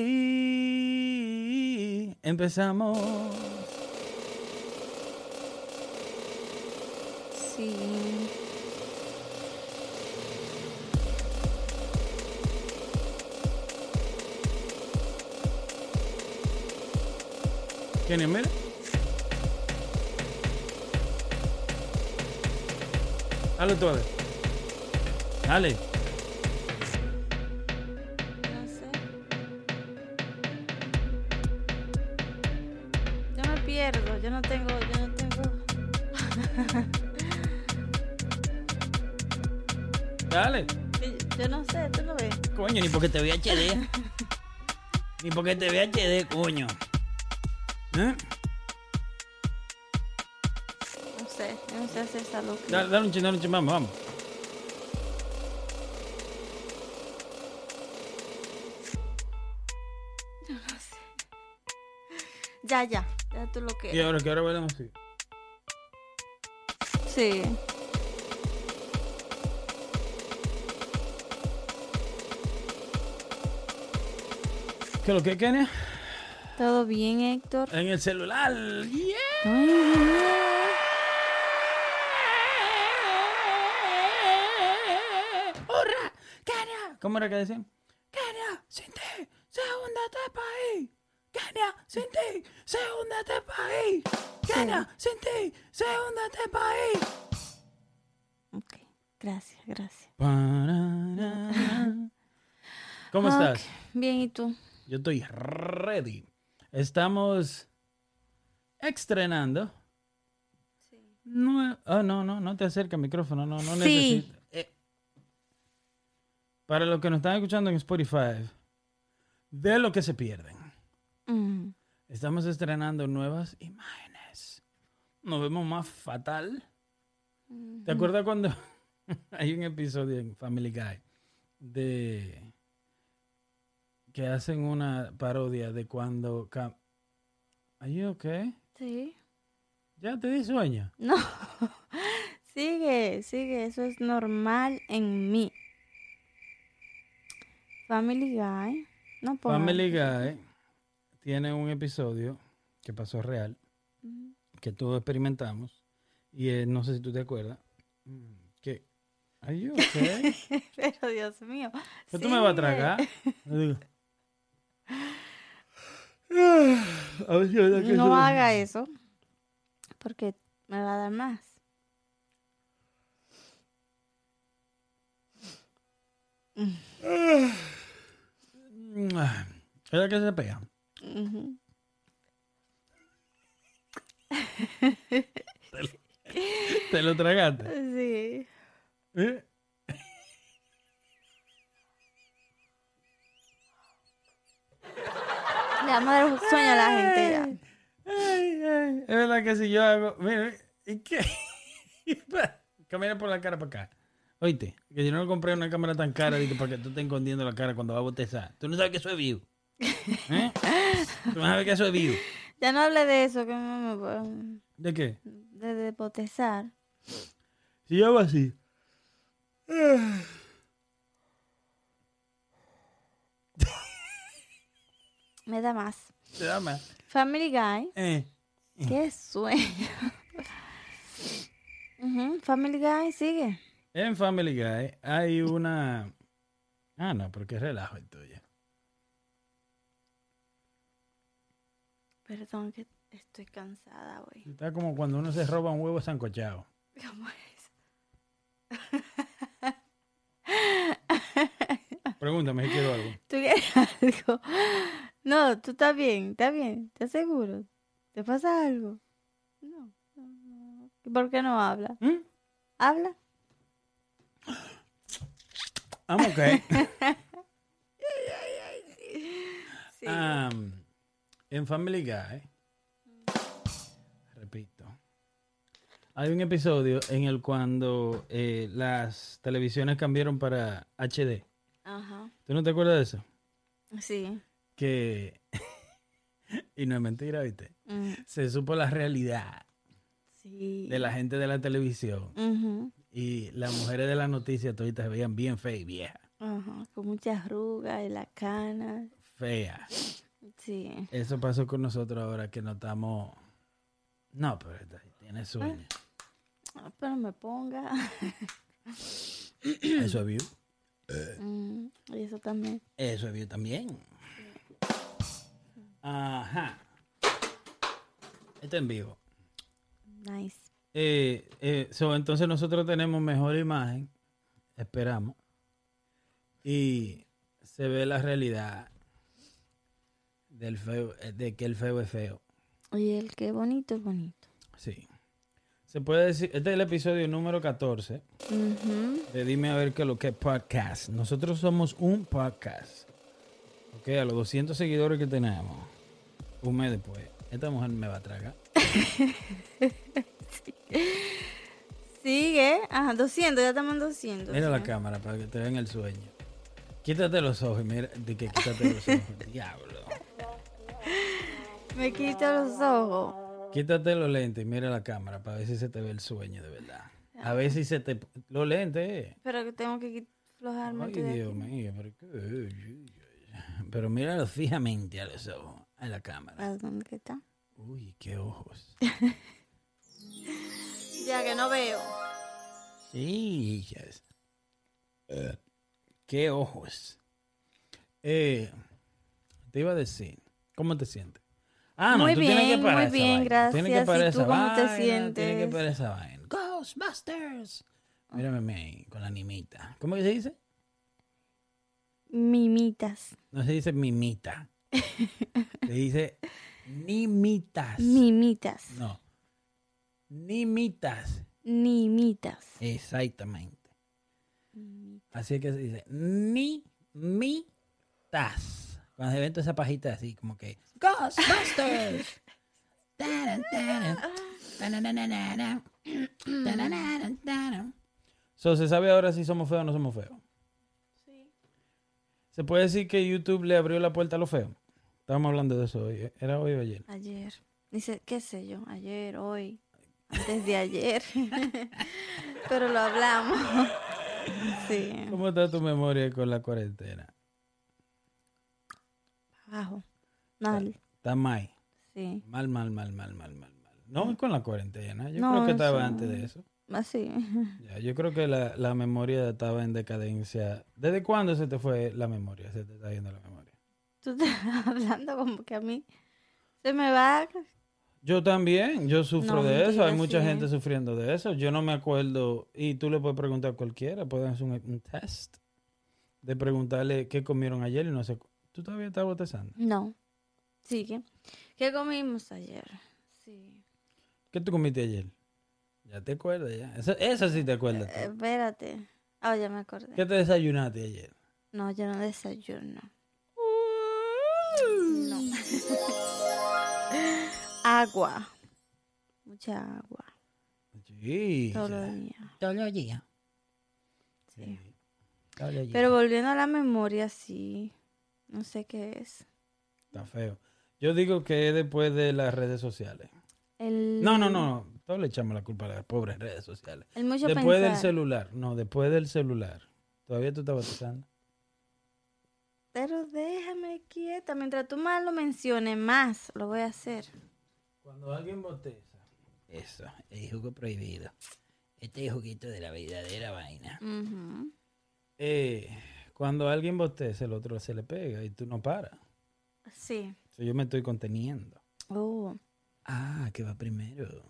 Y empezamos. Sí. ¿Quién es? Mira. Dale tú ver. Dale. No tengo. Yo no tengo. Dale. Yo, yo no sé. Tú lo ves. Coño, ni porque te vea HD. ni porque te vea HD, coño. ¿Eh? No sé. Yo no sé hacer esa loca. Dale, dale un chin, dale un chin, vamos, vamos. Ya, ya. Lo que. Y ahora que ahora bailamos así. Sí. ¿Qué lo que, Kenia? Todo bien, Héctor. En el celular. Yeah. Ay. ¡Kenia! ¿Cómo era que decían? ¡Kenia! ¡Sin ti! ¡Se hunde este país! ¡Kenia! ¡Sin ti! ¡Se hunde ¡Kenia! ¡Sin ti! ¡Se hunde este país! Ok. Gracias, gracias. ¿Cómo estás? Bien, ¿y tú? Yo estoy ready. Estamos estrenando. No, oh, no, no, no te acerca el micrófono, no, no Sí. necesito. Eh, para los que nos están escuchando en Spotify, de lo que se pierden. Mm. Estamos estrenando nuevas imágenes. Nos vemos más fatal. ¿Te acuerdas cuando hay un episodio en Family Guy de que hacen una parodia de cuando Are you okay? Sí. ¿Ya te di sueño? No. sigue, sigue. Eso es normal en mí. Family Guy. No puedo. Family Guy tiene un episodio que pasó real, que todos experimentamos, y eh, no sé si tú te acuerdas, que, ¿Are you okay? Pero Dios mío. ¿Qué tú me vas a tragar? A ver si que No haga eso. Porque me va a dar más. ¿Es que se pega? ¿Te lo tragaste? Sí. ¿Eh? Le vamos a dar un sueño a la gente ya. Ay, ay, Es verdad que si yo hago. Mira, ¿y qué? Camina por la cara para acá. Oíste, que si no compré una cámara tan cara, para que tú estés escondiendo la cara cuando vas a botezar. Tú no sabes que eso es vivo. ¿Eh? Tú no sabes que eso es vivo. Ya no hable de eso, que me, me- ¿De qué? de, de botezar. Si yo hago así. Me da más. Te da más. Family Guy. Eh. Qué sueño. Ujú, Family Guy, sigue. En Family Guy hay una. Ah, no, porque es relajo el tuyo. Perdón que estoy cansada hoy. Está como cuando uno se roba un huevo sancochado. ¿Cómo es? Pregúntame si quiero algo. ¿Tú quieres algo? No, tú estás bien, estás bien, ¿estás seguro? ¿Te pasa algo? No. no, no. ¿Y ¿Por qué no habla? ¿Mm? ¿Habla? I'm okay. Sí. Um, en Family Guy, repito, hay un episodio en el cuando eh, las televisiones cambiaron para HD. Ajá. ¿Tú no te acuerdas de eso? Sí. Que, y no es mentira, ¿viste? Mm, Se supo la realidad Sí. de la gente de la televisión y las mujeres de la noticia toditas se veían bien feas y viejas. Ajá. Con muchas arrugas y la cana. fea. Sí. Eso pasó con nosotros ahora que notamos. No, pero tiene sueño. Ah, Pero me ponga. Eso es view. Mm, y eso también. Eso es view también. Ajá. Esto en vivo. Nice. Eh, eh, so, entonces nosotros tenemos mejor imagen, esperamos, y se ve la realidad del feo, eh, de que el feo es feo. Y el que bonito es bonito. Sí. Se puede decir, este es el episodio número 14 Ujú. de Dime a ver qué es lo que es podcast. Nosotros somos un podcast. Ok, a los 200 seguidores que tenemos, un mes después, esta mujer me va a tragar. Sigue. Ajá, 200, ya estamos en 200. Mira la cámara para que te vean el sueño. Quítate los ojos, mira, de que quítate los ojos. Diablo. Me quita los ojos. Quítate los lentes y mira la cámara para ver si se te ve el sueño de verdad. A ver si se te... Los lentes. Pero que tengo que aflojarme. Ay, Dios mío, pero qué... Pero míralo fijamente a los ojos, a la cámara. ¿A dónde que está? Uy, qué ojos. Ya que no veo. Sí, hijas. Eh, qué ojos. Eh, te iba a decir, ¿cómo te sientes? Ah, Muy bien, muy bien, vaina. Tienes que gracias. parar ¿Y esa tú cómo te vaina, Tienes que sientes? parar esa vaina. Ghostbusters. Mírame ahí, con la animita. ¿Cómo que se dice? Mimitas. No se dice mimita. se dice nimitas. Mimitas. No. Nimitas. Nimitas. Exactamente. Así es que se dice nimitas. Cuando se ven toda esa pajita así, como que Ghostbusters. So, ¿Se sabe ahora si somos feos o no somos feos? ¿Se puede decir que YouTube le abrió la puerta a los feos? Estábamos hablando de eso hoy. ¿eh? ¿Era hoy o ayer? Ayer. Dice, qué sé yo, ayer, hoy, antes de ayer. Pero lo hablamos. sí. ¿Cómo está tu memoria con la cuarentena? Abajo. Mal. Está mal. Sí. Mal, mal, mal, mal, mal, mal, mal. No con la cuarentena. Yo No, creo que estaba eso- antes de eso. Así. Ya, yo creo que la, la memoria estaba en decadencia. ¿Desde cuándo se te fue la memoria? Se te está yendo la memoria. Tú estás hablando como que a mí se me va. Yo también, yo sufro No, de eso. Hay mucha sí. gente sufriendo de eso. Yo no me acuerdo. Y tú le puedes preguntar a cualquiera. Puedes hacer un, un test de preguntarle qué comieron ayer y no sé. ¿Tú todavía estás botezando? No. Sigue. ¿Qué comimos ayer? Sí. ¿Qué tú comiste ayer? Ya te acuerdas, ya. Eso, eso sí te acuerdas. Eh, espérate. Ah, ya me acordé. ¿Qué te desayunaste ayer? No, yo no desayuno. No. agua. Mucha agua. Sí. Todos los días. Todos los días. Sí. Pero volviendo a la memoria, sí. No sé qué es. Está feo. Yo digo que es después de las redes sociales. El, No, no, no. Todos le echamos la culpa a las pobres redes sociales. El mucho Después del celular. No, después del celular. Todavía tú estás botezando. Pero déjame quieta. Mientras tú más lo menciones, más lo voy a hacer. Cuando alguien boteza. Eso, el jugo prohibido. Este es el juguito de la verdadera vaina. Eh, cuando alguien boteza, el otro se le pega y tú no paras. Sí. So, yo me estoy conteniendo. Oh. Ah, que va primero.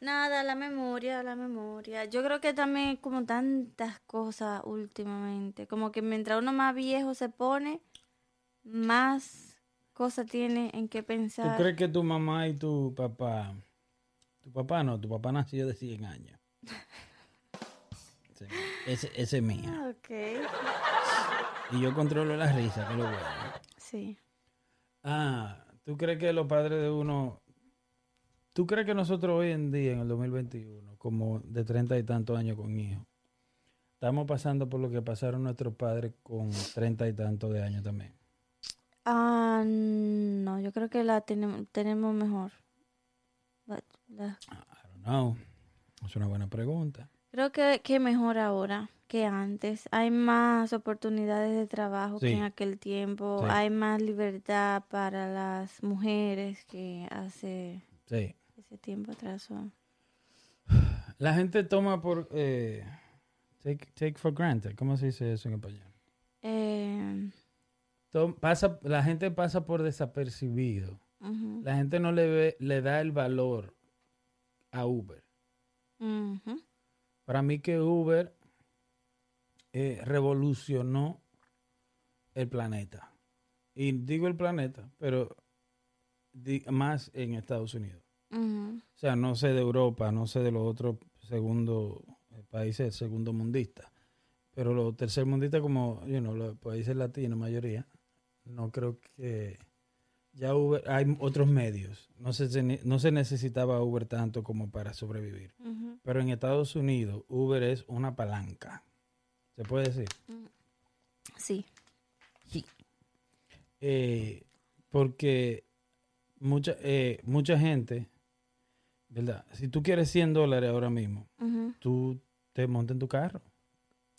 Nada, la memoria, la memoria. Yo creo que también como tantas cosas últimamente, como que mientras uno más viejo se pone, más cosas tiene en qué ¿Tú pensar. crees que tu mamá y tu papá... Tu papá no, tu papá nació de 100 años. Sí, Ese, ese es mío. Ah, Ok. Y yo controlo la risa, que es lo bueno. Sí. Ah, ¿tú crees que los padres de uno... ¿Tú crees que nosotros hoy en día, en el 2021, como de treinta y tantos años con hijos, estamos pasando por lo que pasaron nuestros padres con treinta y tantos de años también? Ah, no, yo creo que la tenemos, tenemos mejor. La- la- I don't know. Es una buena pregunta. Creo que, que mejor ahora. que antes. Hay más oportunidades de trabajo que en aquel tiempo. Sí. Hay más libertad para las mujeres que hace Sí. ese tiempo atrás. La gente toma por... eh, take, take for granted. ¿Cómo se dice eso en español? Eh, Tom- pasa, la gente pasa por desapercibido. La gente no le, ve, le da el valor a Uber. ujú, Para mí que Uber eh, revolucionó el planeta. Y digo el planeta, pero más en Estados Unidos. O sea, no sé de Europa, no sé de los otros segundo eh, países segundo mundistas. Pero los tercermundistas como, you know, los países latinos, mayoría, no creo que ya Uber, hay otros medios. No se, no se necesitaba Uber tanto como para sobrevivir. Pero en Estados Unidos, Uber es una palanca. ¿Se puede decir? Sí. Eh, porque mucha, eh, mucha gente, ¿verdad? Si tú quieres 100 dólares ahora mismo, ujú, tú te montas en tu carro.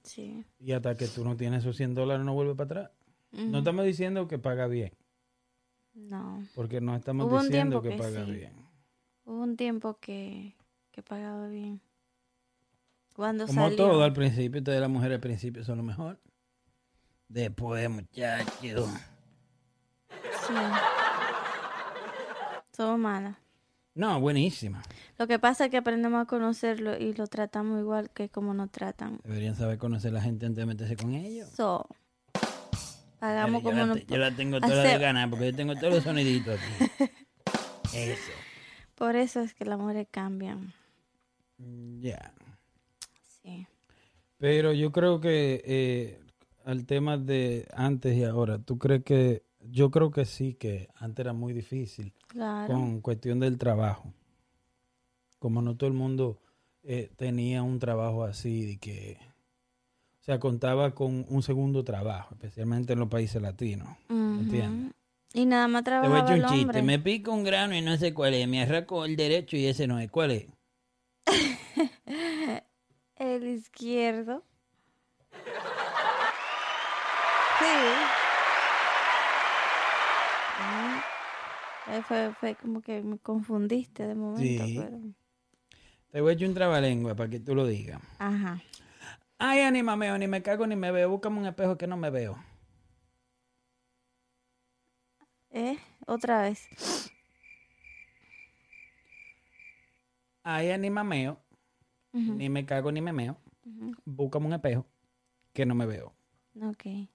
Sí. Y hasta que tú no tienes esos 100 dólares, no vuelve para atrás. No estamos diciendo que paga bien, No. porque no estamos Hubo diciendo que que paga sí. bien. Hubo un tiempo que, que pagaba bien. Cuando Como salió. todo al principio, todas las mujeres al principio son lo mejor. Después, muchachos. Sí. Somos malas. No, buenísima. Lo que pasa es que aprendemos a conocerlo y lo tratamos igual que como nos tratan. Deberían saber conocer a la gente antes de meterse con ellos. So, pagamos yo, como la, nos... te- yo la tengo toda de hacer- ganar porque yo tengo todos los soniditos aquí. Eso. Por eso es que las mujeres cambian. Mm, Ya. Sí. Pero yo creo que eh, al tema de antes y ahora, ¿tú crees que yo creo que sí, que antes era muy difícil Claro. con cuestión del trabajo. Como no todo el mundo eh, tenía un trabajo así, de que, sea, contaba con un segundo trabajo, especialmente en los países latinos. Ujú. ¿Entiendes? Y nada más Te voy a trabajaba echar un chiste. Me pico un grano y no sé cuál es. Me arranco el derecho y ese no es. ¿Cuál es? El izquierdo. Sí. Ah, Fue, fue como que me confundiste de momento, Sí. pero... Te voy a echar un trabalengua para que tú lo digas. Ajá. Ay, anímame, ni me cago ni me veo. Búscame un espejo que no me veo. ¿Eh? Otra vez. Ay, anímameo, Ujú, ni me cago ni me meo. ujú. Búscame un espejo que no me veo. Ok.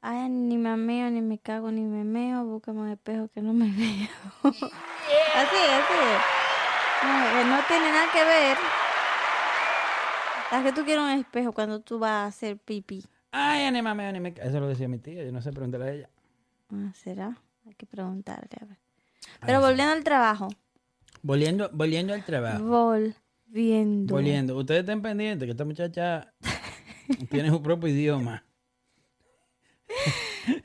Ay, ni me meo, ni me cago, ni me meo. Búscame un espejo que no me veo. así, así. No, no tiene nada que ver. ¿Sabes que tú quieres un espejo cuando tú vas a hacer pipí? Ay, anímame, ni me ca- Eso lo decía mi tía, yo no sé preguntarle a ella. Ah, ¿Será? Hay que preguntarle, a ver. Pero volviendo al trabajo. Volviendo, volviendo al trabajo. Volviendo. Volviendo. Ustedes estén pendientes que esta muchacha tiene su propio idioma.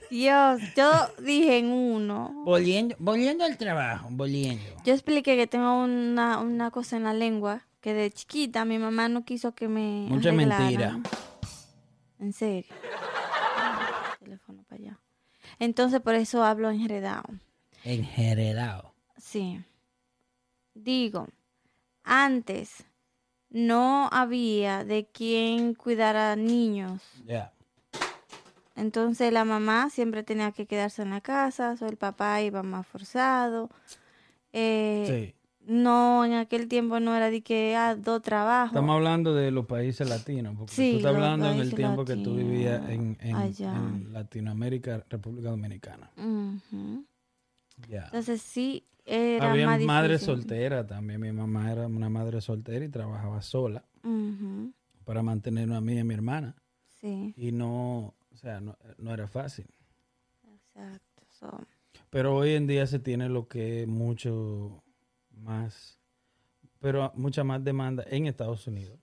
Dios, yo dije en uno. Volviendo, volviendo al trabajo, volviendo. Yo expliqué que tengo una, una cosa en la lengua que de chiquita mi mamá no quiso que me Mucha arreglaran. mentira. En serio. Ah, teléfono para allá. Entonces por eso hablo enredado. Enredado. Sí. Digo, antes no había de quién cuidar a niños. Ya. Entonces la mamá siempre tenía que quedarse en la casa, o el papá iba más forzado. Eh, Sí. No, en aquel tiempo no era de que ah, dos trabajos. Estamos hablando de los países latinos, porque Sí, tú estás hablando en el tiempo que tú vivías en, Latinoamérica, República Dominicana. Entonces sí, era Había más madres difícil. solteras también. Mi mamá era una madre soltera y trabajaba sola para mantenernos a mí y a mi hermana. Sí, Y no, o sea, no, no era fácil. exacto. so, Pero hoy en día se tiene lo que es mucho más, pero mucha más demanda en Estados Unidos.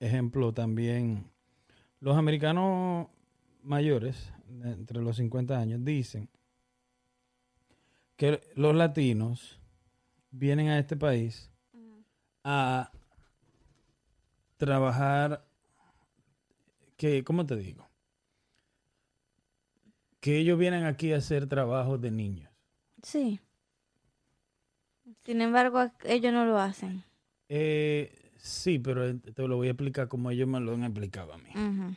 Ejemplo, también los americanos mayores, entre los 50 años, dicen que los latinos vienen a este país a trabajar, que, ¿cómo te digo? Que ellos vienen aquí a hacer trabajos de niños. Sí. Sin embargo, ellos no lo hacen. Eh, sí, pero te lo voy a explicar como ellos me lo han explicado a mí. Ujú.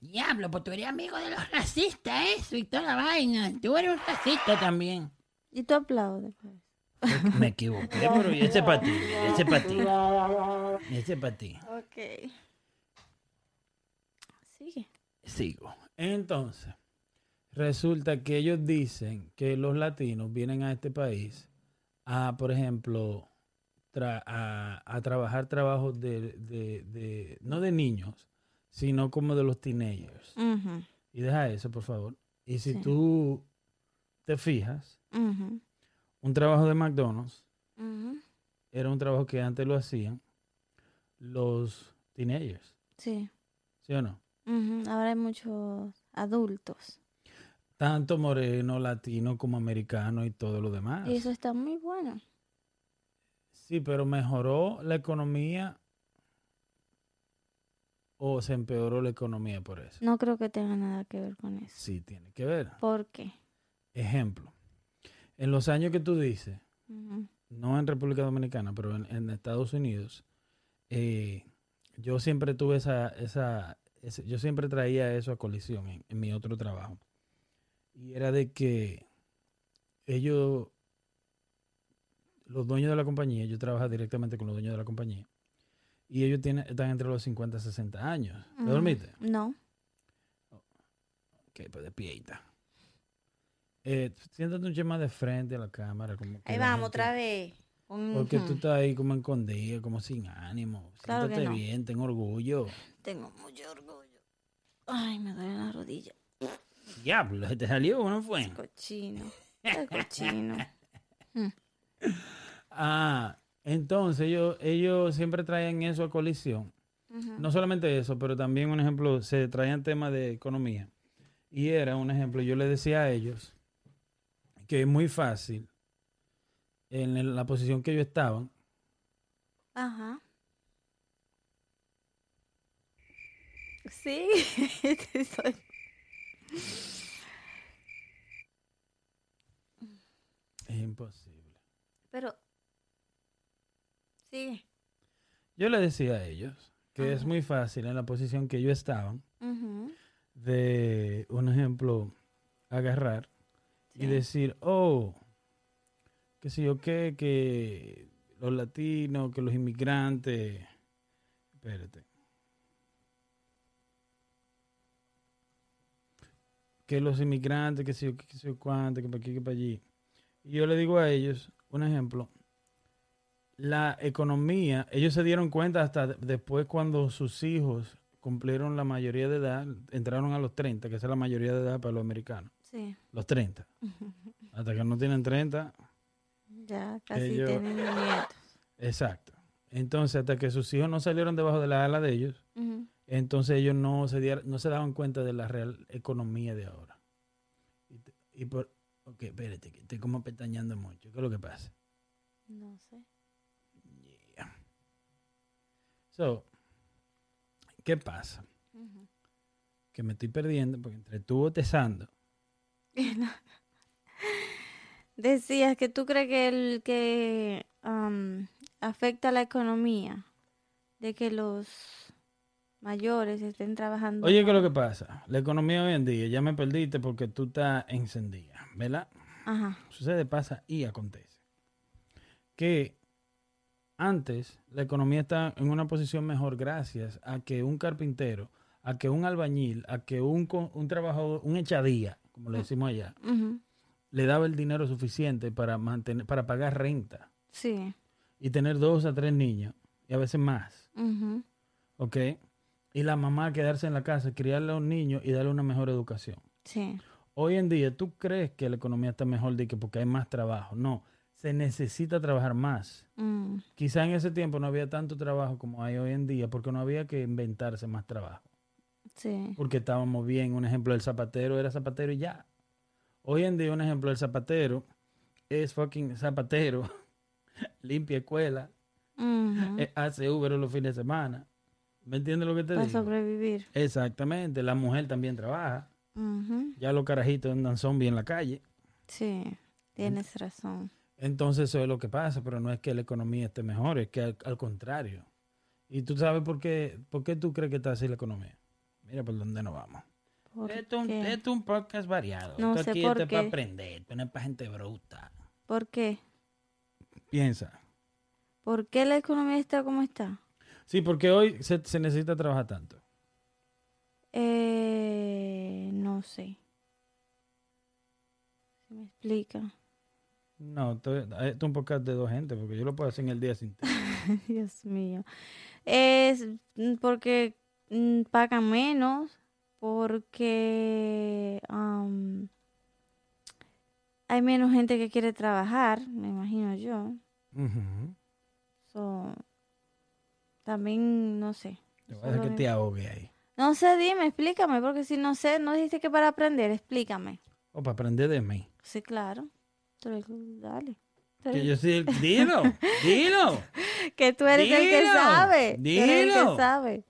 Diablo, pues tú eres amigo de los racistas, eso y toda la vaina. Tú eres un racista también. Y tú aplaudes. pues. Me equivoqué, pero ese para ti, ese para ti, ese para ti. Ok. Sigue. Sigo. Entonces, resulta que ellos dicen que los latinos vienen a este país a, por ejemplo, tra- a, a trabajar trabajos de, de- de- no de niños, sino como de los teenagers. Y deja eso, por favor. Y si Sí. tú te fijas, un trabajo de McDonald's era un trabajo que antes lo hacían los teenagers, Sí. ¿sí o no? Ahora hay muchos adultos. Tanto moreno, latino como americano y todo lo demás. Y eso está muy bueno. Sí, pero mejoró la economía o se empeoró la economía por eso. No creo que tenga nada que ver con eso. Sí, tiene que ver. ¿Por qué? Ejemplo, en los años que tú dices, no en República Dominicana, pero en, en Estados Unidos, eh, yo siempre tuve esa, esa, yo siempre traía eso a colisión en, en mi otro trabajo. Y era de que ellos, los dueños de la compañía, yo trabajo directamente con los dueños de la compañía, y ellos tienen, están entre los 50 y 60 años. ¿Te dormiste? No. Ok, pues despierta. Eh, siéntate un chema de frente a la cámara. Como Ahí vamos gente- otra vez. porque tú Ujú. estás ahí como escondida, como sin ánimo. Claro Siéntate no. bien, ten orgullo. Tengo mucho orgullo. Ay, me duele la rodilla. Diablo, ¿se te salió o no fue? Cochino. Qué cochino. Ah, entonces ellos, ellos siempre traían eso a colisión. No solamente eso, pero también, un ejemplo, se traían temas de economía. Y era un ejemplo, yo les decía a ellos que es muy fácil, en la posición que ellos estaban, Ajá. Sí, sí soy. Es imposible. Pero. Sigue. Yo les decía a ellos que es muy fácil en la posición que estaban, Ujú, de, un ejemplo, agarrar y decir, oh, qué sé yo qué, que los latinos, que los inmigrantes, espérate, que los inmigrantes, que sé yo qué, que sé yo cuánto, que para aquí, que para allí. Y yo le digo a ellos, un ejemplo, la economía, ellos se dieron cuenta hasta de- después cuando sus hijos cumplieron la mayoría de edad, entraron a los 30, que esa es la mayoría de edad para los americanos, Sí. los 30. Hasta que no tienen 30, Ya casi Ellos- tienen nietos. exacto. Entonces, hasta que sus hijos no salieron debajo de la ala de ellos, entonces ellos no se, dieron- no se daban cuenta de la real economía de ahora. Y, y por, ok, espérate, que estoy como pestañando mucho. ¿Qué es lo que pasa? No sé. Yeah. So, ¿qué pasa? Ujú. Que me estoy perdiendo porque entre tú botezando. Decías que tú crees que el que am, afecta la economía de que los mayores estén trabajando. Oye, ¿qué es lo que pasa? La economía hoy en día, ya me perdiste porque tú estás encendida, ¿verdad? Ajá. Sucede, pasa y acontece. Que antes la economía está en una posición mejor gracias a que un carpintero, a que un albañil, a que un, un trabajador, un echadía, como le decimos allá, le daba el dinero suficiente para mantener, para pagar renta Sí. y tener dos a tres niños y a veces más, Ujú. ¿ok? Y la mamá quedarse en la casa, criar a los niños y darle una mejor educación. Sí. Hoy en día, ¿tú crees que la economía está mejor de que porque hay más trabajo? No, se necesita trabajar más. Mm, Quizá en ese tiempo no había tanto trabajo como hay hoy en día porque no había que inventarse más trabajo. Sí. Porque estábamos bien. Un ejemplo, el zapatero era zapatero y ya. Hoy en día, un ejemplo, el zapatero es fucking zapatero, limpia escuela, eh, hace Uber los fines de semana. ¿Me entiendes lo que te Para digo? sobrevivir. Exactamente. La mujer también trabaja. Ujú. Ya los carajitos andan zombies en la calle. Sí, tienes razón. Entonces eso es lo que pasa, pero no es que la economía esté mejor, es que al, al contrario. ¿Y tú sabes por qué, por qué tú crees que está así la economía? Mira por dónde nos vamos. ¿Por Esto es un- qué? esto es un podcast variado. No esto sé aquí por es para qué. aprender, no es para gente bruta. ¿Por qué? Piensa. ¿Por qué la economía está como está? Sí, porque hoy se, se necesita trabajar tanto. Eh, no sé. ¿Se me explica? No, esto, esto es un podcast de dos gente, porque yo lo puedo hacer en el día sin ti. Dios mío. Es porque mm, pagan menos, porque am, hay menos gente que quiere trabajar, me imagino yo. So, también no sé. Te voy a dejar que te ahogue ahí. No sé, dime, explícame, porque si no sé, no dijiste que para aprender, explícame. O para aprender de mí. Sí, claro. Dale. Que yo soy el... Dilo, dilo. que tú eres el que Dilo, sabe. Tú eres el dilo. que sabe.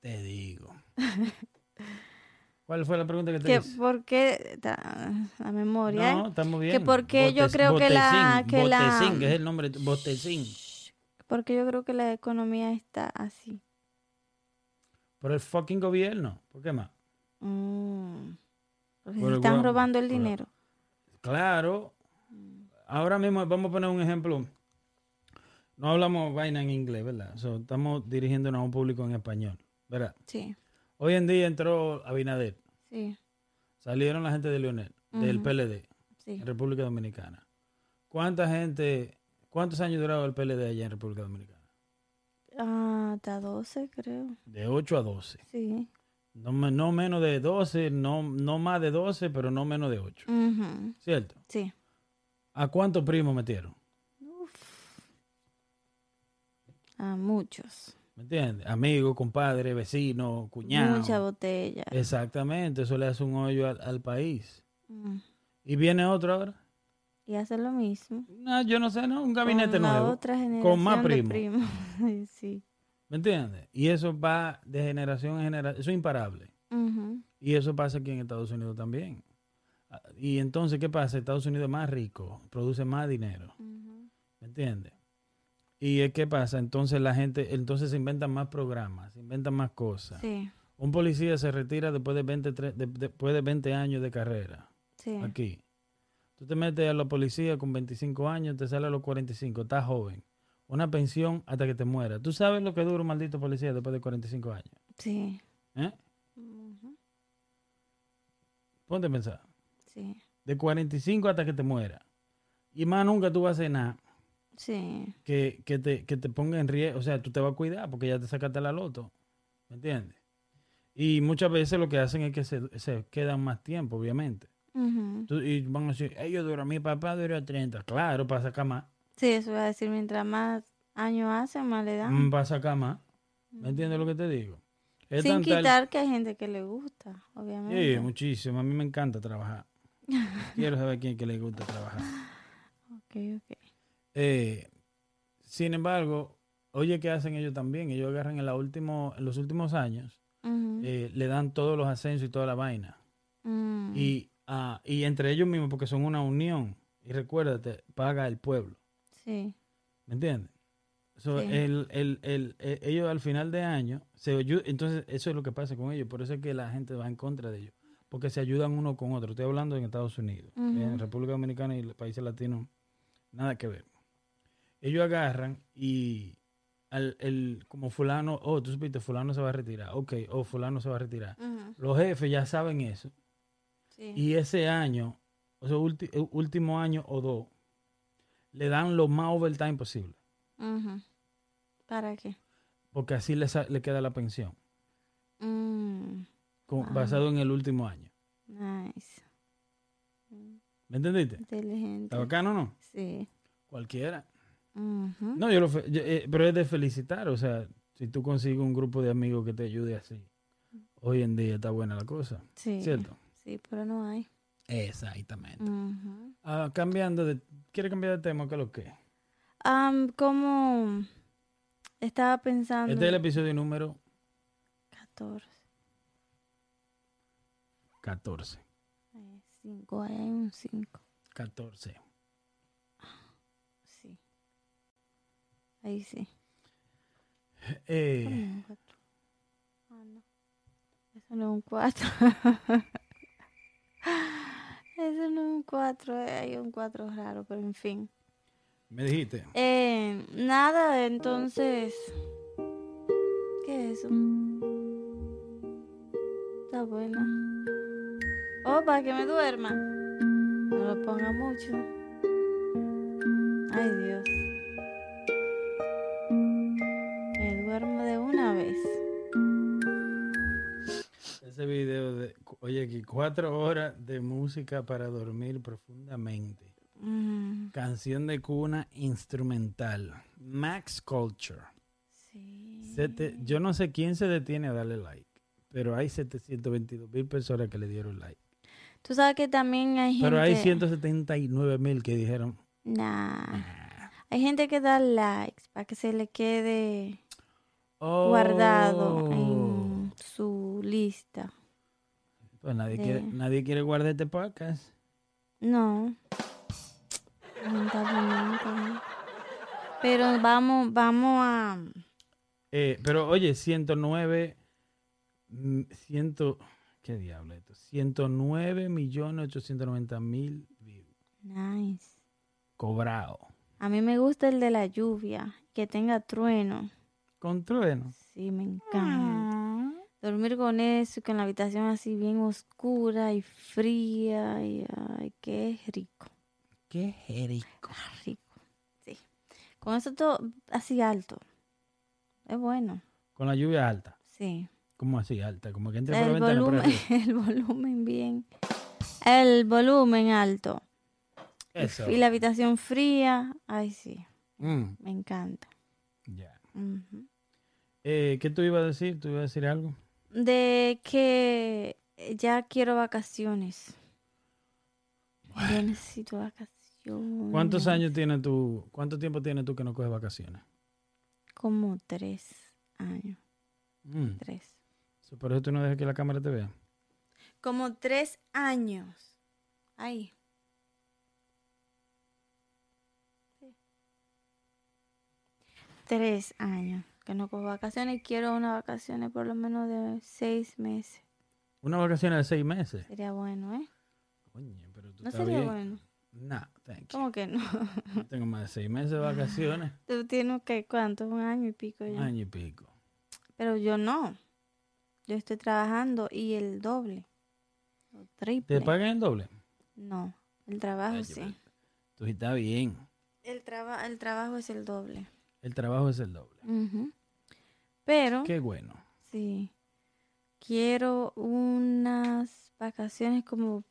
Te digo. ¿Cuál fue la pregunta que te Que hice? por qué la memoria. No, estamos bien. por qué yo creo que la- Botecín, que la- Botecín, que es el nombre. Botecín. Porque yo creo que la economía está así. Por el fucking gobierno. ¿Por qué más? Mm. Porque Por se están robando el dinero. Claro. Ahora mismo vamos a poner un ejemplo. No hablamos vaina en inglés, ¿verdad? So, estamos dirigiéndonos a un público en español, ¿verdad? Sí, Hoy en día entró Abinader. sí, Salieron la gente de Leonel, del Ujú. PLD, sí. en República Dominicana. ¿Cuánta gente, cuántos años duraba el PLD allá en República Dominicana? Ah, hasta 12, creo. De 8 a 12. Sí. No, no menos de 12, no, no más de 12, pero no menos de 8. Ujú, ¿Cierto? Sí. ¿A cuántos primos metieron? A muchos. ¿Me entiendes? Amigos, compadre, vecino, cuñado. Mucha botella. Exactamente, eso le hace un hoyo al, al país. Mm. ¿Y viene otro ahora? Y hace lo mismo. No, yo no sé, ¿no? Un gabinete con nuevo. otra generación más de primos. primos. sí. ¿Me entiendes? Y eso va de generación en generación. Eso es imparable. Y eso pasa aquí en Estados Unidos también. Ah, Y entonces, ¿qué pasa? Estados Unidos es más rico, produce más dinero. ¿Me entiendes? Y es ¿qué pasa? Entonces la gente, entonces se inventan más programas, se inventan más cosas. Sí, Un policía se retira después de 20, tre- de- después de 20 años de carrera. sí. Aquí. Tú te metes a la policía con 25 años, te sale a los 45, estás joven. Una pensión hasta que te mueras. ¿Tú sabes lo que dura un maldito policía después de 45 años? Sí. ¿Eh? Ponte a pensar. Sí. De 45 hasta que te mueras. Y más nunca tú vas a hacer nada Sí. que, que te, que te ponga en riesgo. O sea, tú te vas a cuidar porque ya te sacaste la loto. ¿Me entiendes? Y muchas veces lo que hacen es que se, se quedan más tiempo, obviamente. Ujú. Tú- y van a decir, ellos duran, mi papá duró 30. Claro, para sacar más. Sí, eso iba a decir, mientras más años hace, más le dan. Mm, Para sacar más. ¿Me entiendes lo que te digo? Es Sin tal- quitar que hay gente que le gusta, obviamente. Sí, muchísimo. A mí me encanta trabajar. Quiero saber quién que le gusta trabajar. Ok, ok. Eh, sin embargo, oye, ¿qué hacen ellos también? Ellos agarran en, la último, en los últimos años, eh, le dan todos los ascensos y toda la vaina. Mm. Y, ah, y entre ellos mismos, porque son una unión. Y recuérdate, paga el pueblo. Sí. ¿Me entiendes? So, Sí. el, el, el, ellos al final de año, se entonces eso es lo que pasa con ellos. Por eso es que la gente va en contra de ellos. Porque se ayudan uno con otro. Estoy hablando en Estados Unidos. En República Dominicana y los países latinos, nada que ver. Ellos agarran y al, el, como fulano, oh, tú supiste, fulano se va a retirar. Ok, oh, fulano se va a retirar. Los jefes ya saben eso. Sí. Y ese año, o sea, último año o dos, le dan lo más overtime posible. Ujú. ¿Para qué? Porque así le, le queda la pensión. Mm, con- Ah. basado en el último año. nice. ¿Me entendiste? Inteligente. ¿Está bacano o no? Sí. Cualquiera. No, yo lo fe- yo, eh, pero es de felicitar, o sea, si tú consigues un grupo de amigos que te ayude así, hoy en día está buena la cosa, Sí. ¿cierto? Sí, pero no hay. Exactamente. Ah, cambiando de... ¿Quiere cambiar de tema? ¿Qué es lo que? Am, como estaba pensando. Este es el episodio número 14. 14. 5, ahí hay un 5. 14. Sí. Ahí sí. Eh, ¿Cómo un cuatro? Ah, no. Eso no es un 4. Eso no es un 4. Hay un 4 raro, pero en fin. me dijiste. Eh, nada, entonces. ¿Qué es eso? Está buena. Oh, para que me duerma. No lo ponga mucho. Ay, Dios. Ese video de... Oye, aquí cuatro horas de música para dormir profundamente. Mm, Canción de cuna instrumental. Max Culture. sí. Sete- yo no sé quién se detiene a darle like, pero hay 722 mil personas que le dieron like. Tú sabes que también hay gente. Pero hay 179 mil que dijeron, Nah. "Ah". Hay gente que da likes para que se le quede Oh. guardado su lista. Pues nadie, de- quiere, nadie quiere guardar este podcast. No. Lamentablemente. no. Pero vamos, vamos a. Eh, pero oye, 109, mm, 100, ¿qué diablo esto? 109 millones 890 mil views. Nice. Cobrado. A mí me gusta el de la lluvia, que tenga trueno. Con trueno. Sí, me encanta. Dormir con eso, con la habitación así bien oscura y fría. Y, ay, qué rico. Qué jerico. Rico. Sí. Con eso todo así alto. Es bueno. Con la lluvia alta. Sí. ¿Cómo así alta? Como que entra por la El ventana. por volumen, arriba. el volumen bien. El volumen alto. Eso. Y la habitación fría. Ay, sí. Mm, Me encanta. ya. Ujú. Eh, ¿Qué tú ibas a decir? ¿Tú ibas a decir algo? De que ya quiero vacaciones. Yo necesito vacaciones. ¿Cuántos años tienes tú? ¿Cuánto tiempo tienes tú que no coges vacaciones? Como tres años. Mm, Tres. Por eso tú no dejas que la cámara te vea. Como tres años. Ay. Sí. Tres años que no cojo vacaciones y quiero unas vacaciones por lo menos de seis meses. Una vacación de seis meses. Sería bueno, ¿eh? Coño, pero tú No sería bien. bueno. Thank you. ¿Cómo que no? Yo tengo más de seis meses de vacaciones. Tú tienes que, ¿cuánto? Un año y pico Un año y pico. Pero yo no. Yo estoy trabajando y el doble. O triple. ¿Te pagan el doble? No, el trabajo Ay, sí. Tú estás bien. El, traba el trabajo es el doble. El trabajo es el doble. Pero, Qué bueno. sí, quiero unas vacaciones como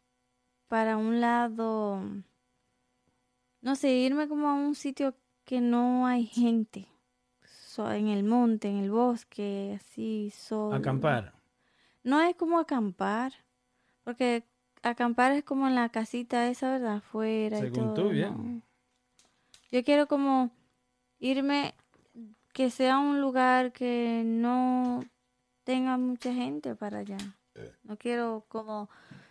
para un lado, no sé, irme como a un sitio que no hay gente. So- en el monte, en el bosque, así, solo. Acampar. No es como acampar, porque acampar es como en la casita esa, ¿verdad? Afuera y Según todo. tú, bien. ¿no? Yo quiero como irme, que sea un lugar que no tenga mucha gente para allá. No quiero como,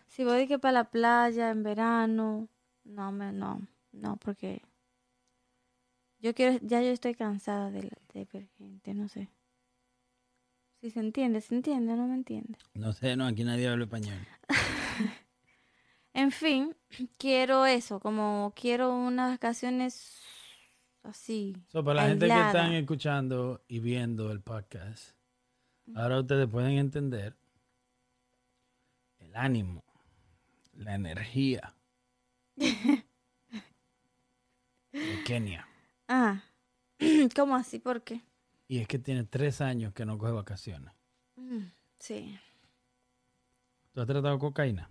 si voy que para la playa en verano, no, me, no, no, porque yo quiero, ya yo estoy cansada de, la- de ver gente, no sé. Si se entiende, se entiende, no me entiende. No sé, no, aquí nadie habla español. En fin, quiero eso, como quiero unas vacaciones así. So, para la gente que están escuchando y viendo el podcast, ahora ustedes pueden entender el ánimo, la energía de Kenia. Ah, ¿cómo así? ¿Por qué? Y es que tiene tres años que no coge vacaciones. Mm, Sí. ¿Tú has tratado cocaína?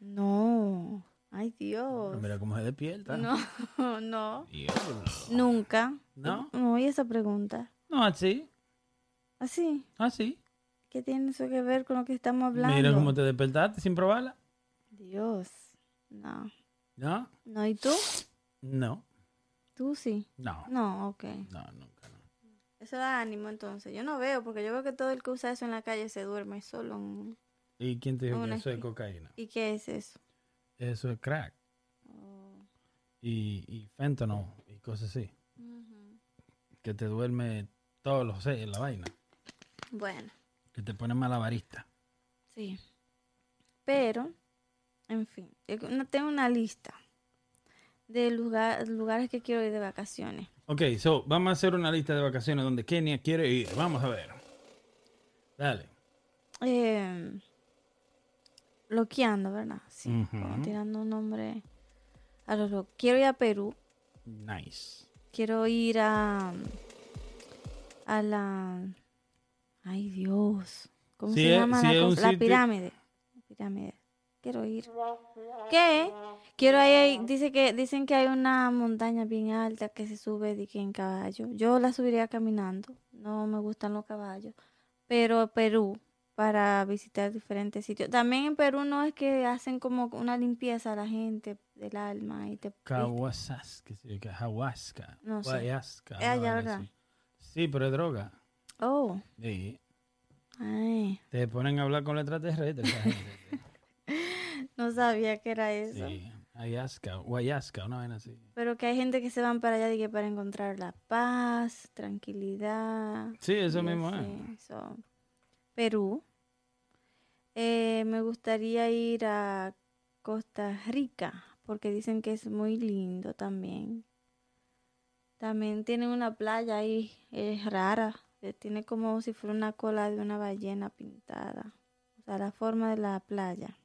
No. Ay, Dios. Mira cómo se despierta. No, no. Diablo. Nunca. ¿No? No, y esa pregunta. No, así, Así. así. ¿Qué tiene eso que ver con lo que estamos hablando? Mira cómo te despertaste sin probarla. Dios. No. ¿No? No, ¿y tú? No. Tú sí. No. No, ok. No, nunca. No. Eso da ánimo entonces. Yo no veo, porque yo veo que todo el que usa eso en la calle se duerme solo. en- ¿Y quién te dijo que eso es cocaína? ¿Y qué es eso? Eso es crack. Oh. Y, y fentanyl y cosas así. Que te duerme todos los seis en la vaina. Bueno, Que te pone malabarista. sí. Pero, en fin, tengo una lista de lugar- lugares que quiero ir de vacaciones. Ok, so vamos a hacer una lista de vacaciones donde Kenia quiere ir. Vamos a ver. Dale. Eh, loqueando, ¿verdad? Sí, como tirando un nombre a los locos. Quiero ir a Perú. Nice. Quiero ir a. a la. Ay, Dios. ¿Cómo se llama la, sitio- pirámide. La pirámide. Quiero ir. ¿Qué? Quiero ir. Dice que, dicen que hay una montaña bien alta que se sube de en caballo. Yo la subiría caminando. No me gustan los caballos. Pero Perú, para visitar diferentes sitios. También en Perú no es que hacen como una limpieza a la gente del alma y te. Hawaska. No sé. Guayasca, Es allá, una vaina ¿verdad? Sí, pero es droga. Oh. Sí. Ay. Te ponen a hablar con la extraterrestre. esa gente. No sabía que era eso. sí. Guayasca, una vaina así. Pero que hay gente que se van para allá de que para encontrar la paz, tranquilidad. Sí, eso mismo es. So, Perú. Eh, me gustaría ir a Costa Rica porque dicen que es muy lindo también. También tiene una playa ahí, es rara. eh, Tiene como si fuera una cola de una ballena pintada. O sea, la forma de la playa.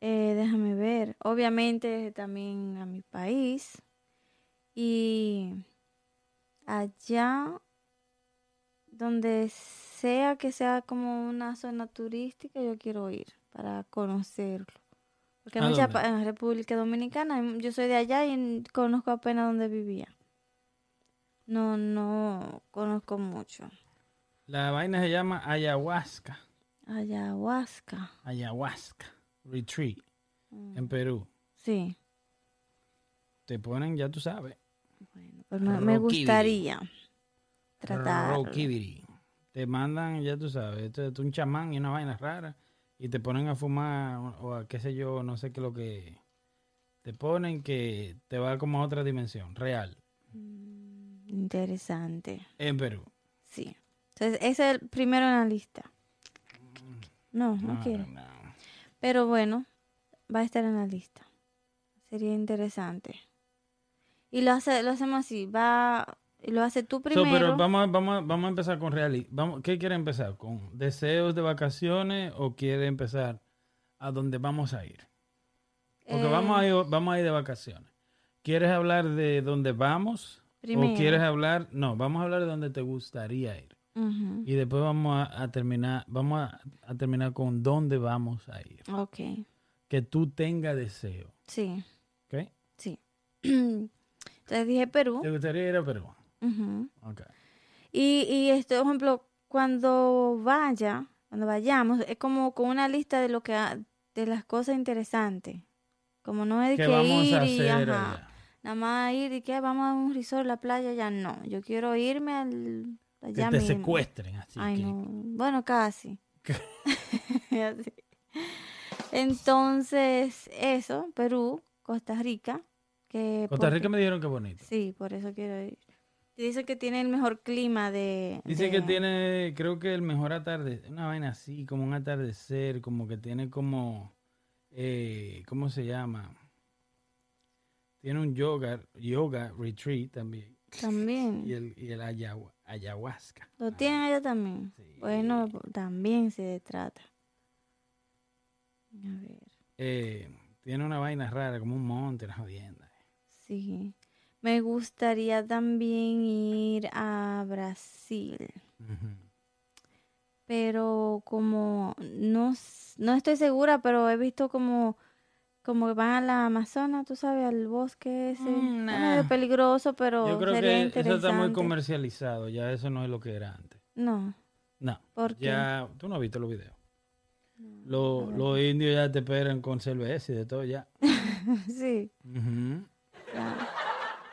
Eh, déjame ver. Obviamente también a mi país. Y allá donde sea que sea como una zona turística, yo quiero ir para conocerlo. Porque en República Dominicana, hay- yo soy de allá y conozco apenas donde vivía. No, no conozco mucho. La vaina se llama ayahuasca. Ayahuasca. Ayahuasca. Retreat. Mm, En Perú. Sí. Te ponen, ya tú sabes. Bueno, pues me, gustaría tratar. Te mandan, ya tú sabes, esto es un chamán y una vaina rara. Y te ponen a fumar o, a qué sé yo, no sé qué lo que. Te ponen que te va como a otra dimensión, real. Mm, Interesante. En Perú. Sí. Entonces, ese es el primero en la lista. No, no, No, quiere. no. Pero bueno, va a estar en la lista. Sería interesante. Y lo hace, lo hacemos así, va, lo hace tú So, primero. pero vamos, a- vamos, a- vamos a empezar con reali Vamos, ¿Qué quiere empezar? ¿Con deseos de vacaciones o quiere empezar a dónde vamos a ir? Porque Eh, vamos, a ir, vamos a ir de vacaciones. ¿Quieres hablar de dónde vamos? Primero. ¿O quieres hablar? No, vamos a hablar de dónde te gustaría ir. Y después vamos a, a terminar, vamos a, a terminar con dónde vamos a ir. Ok, Que tú tengas deseo. sí, ¿Ok? sí. Entonces dije Perú. ¿Te gustaría ir a Perú? Ujú. Ok. Y, y este, por ejemplo, cuando vaya, cuando vayamos, es como con una lista de lo que ha- de las cosas interesantes. Como no es de ¿Qué que ir y ajá, nada más ir y que vamos a un resort, la playa, ya no. Yo quiero irme al Que allá te mismo. secuestren así. Ay, que- no. Bueno, casi. Así. Entonces, eso, Perú, Costa Rica, que Costa porque- Rica me dijeron que bonito. Sí, por eso quiero ir. Dice que tiene el mejor clima de... Dice que tiene, creo que el mejor atardecer, una vaina así, como un atardecer, como que tiene como, eh, ¿cómo se llama? Tiene un yoga, yoga retreat también. También. Y el, y el ayahu- ayahuasca. Lo tienen allá también. Sí. Bueno, también se trata. A ver, Eh, tiene una vaina rara, como un monte, una jodienda. sí. Me gustaría también ir a Brasil, pero como no, no estoy segura, pero he visto como, como van a la Amazonas, tú sabes, al bosque ese. Mm, es peligroso, pero Yo creo sería que interesante. eso está muy comercializado, ya eso no es lo que era antes. No, No, ¿por qué? ya, tú no has visto los videos. Los, los indios ya te esperan con cerveza y de todo ya. sí, ya.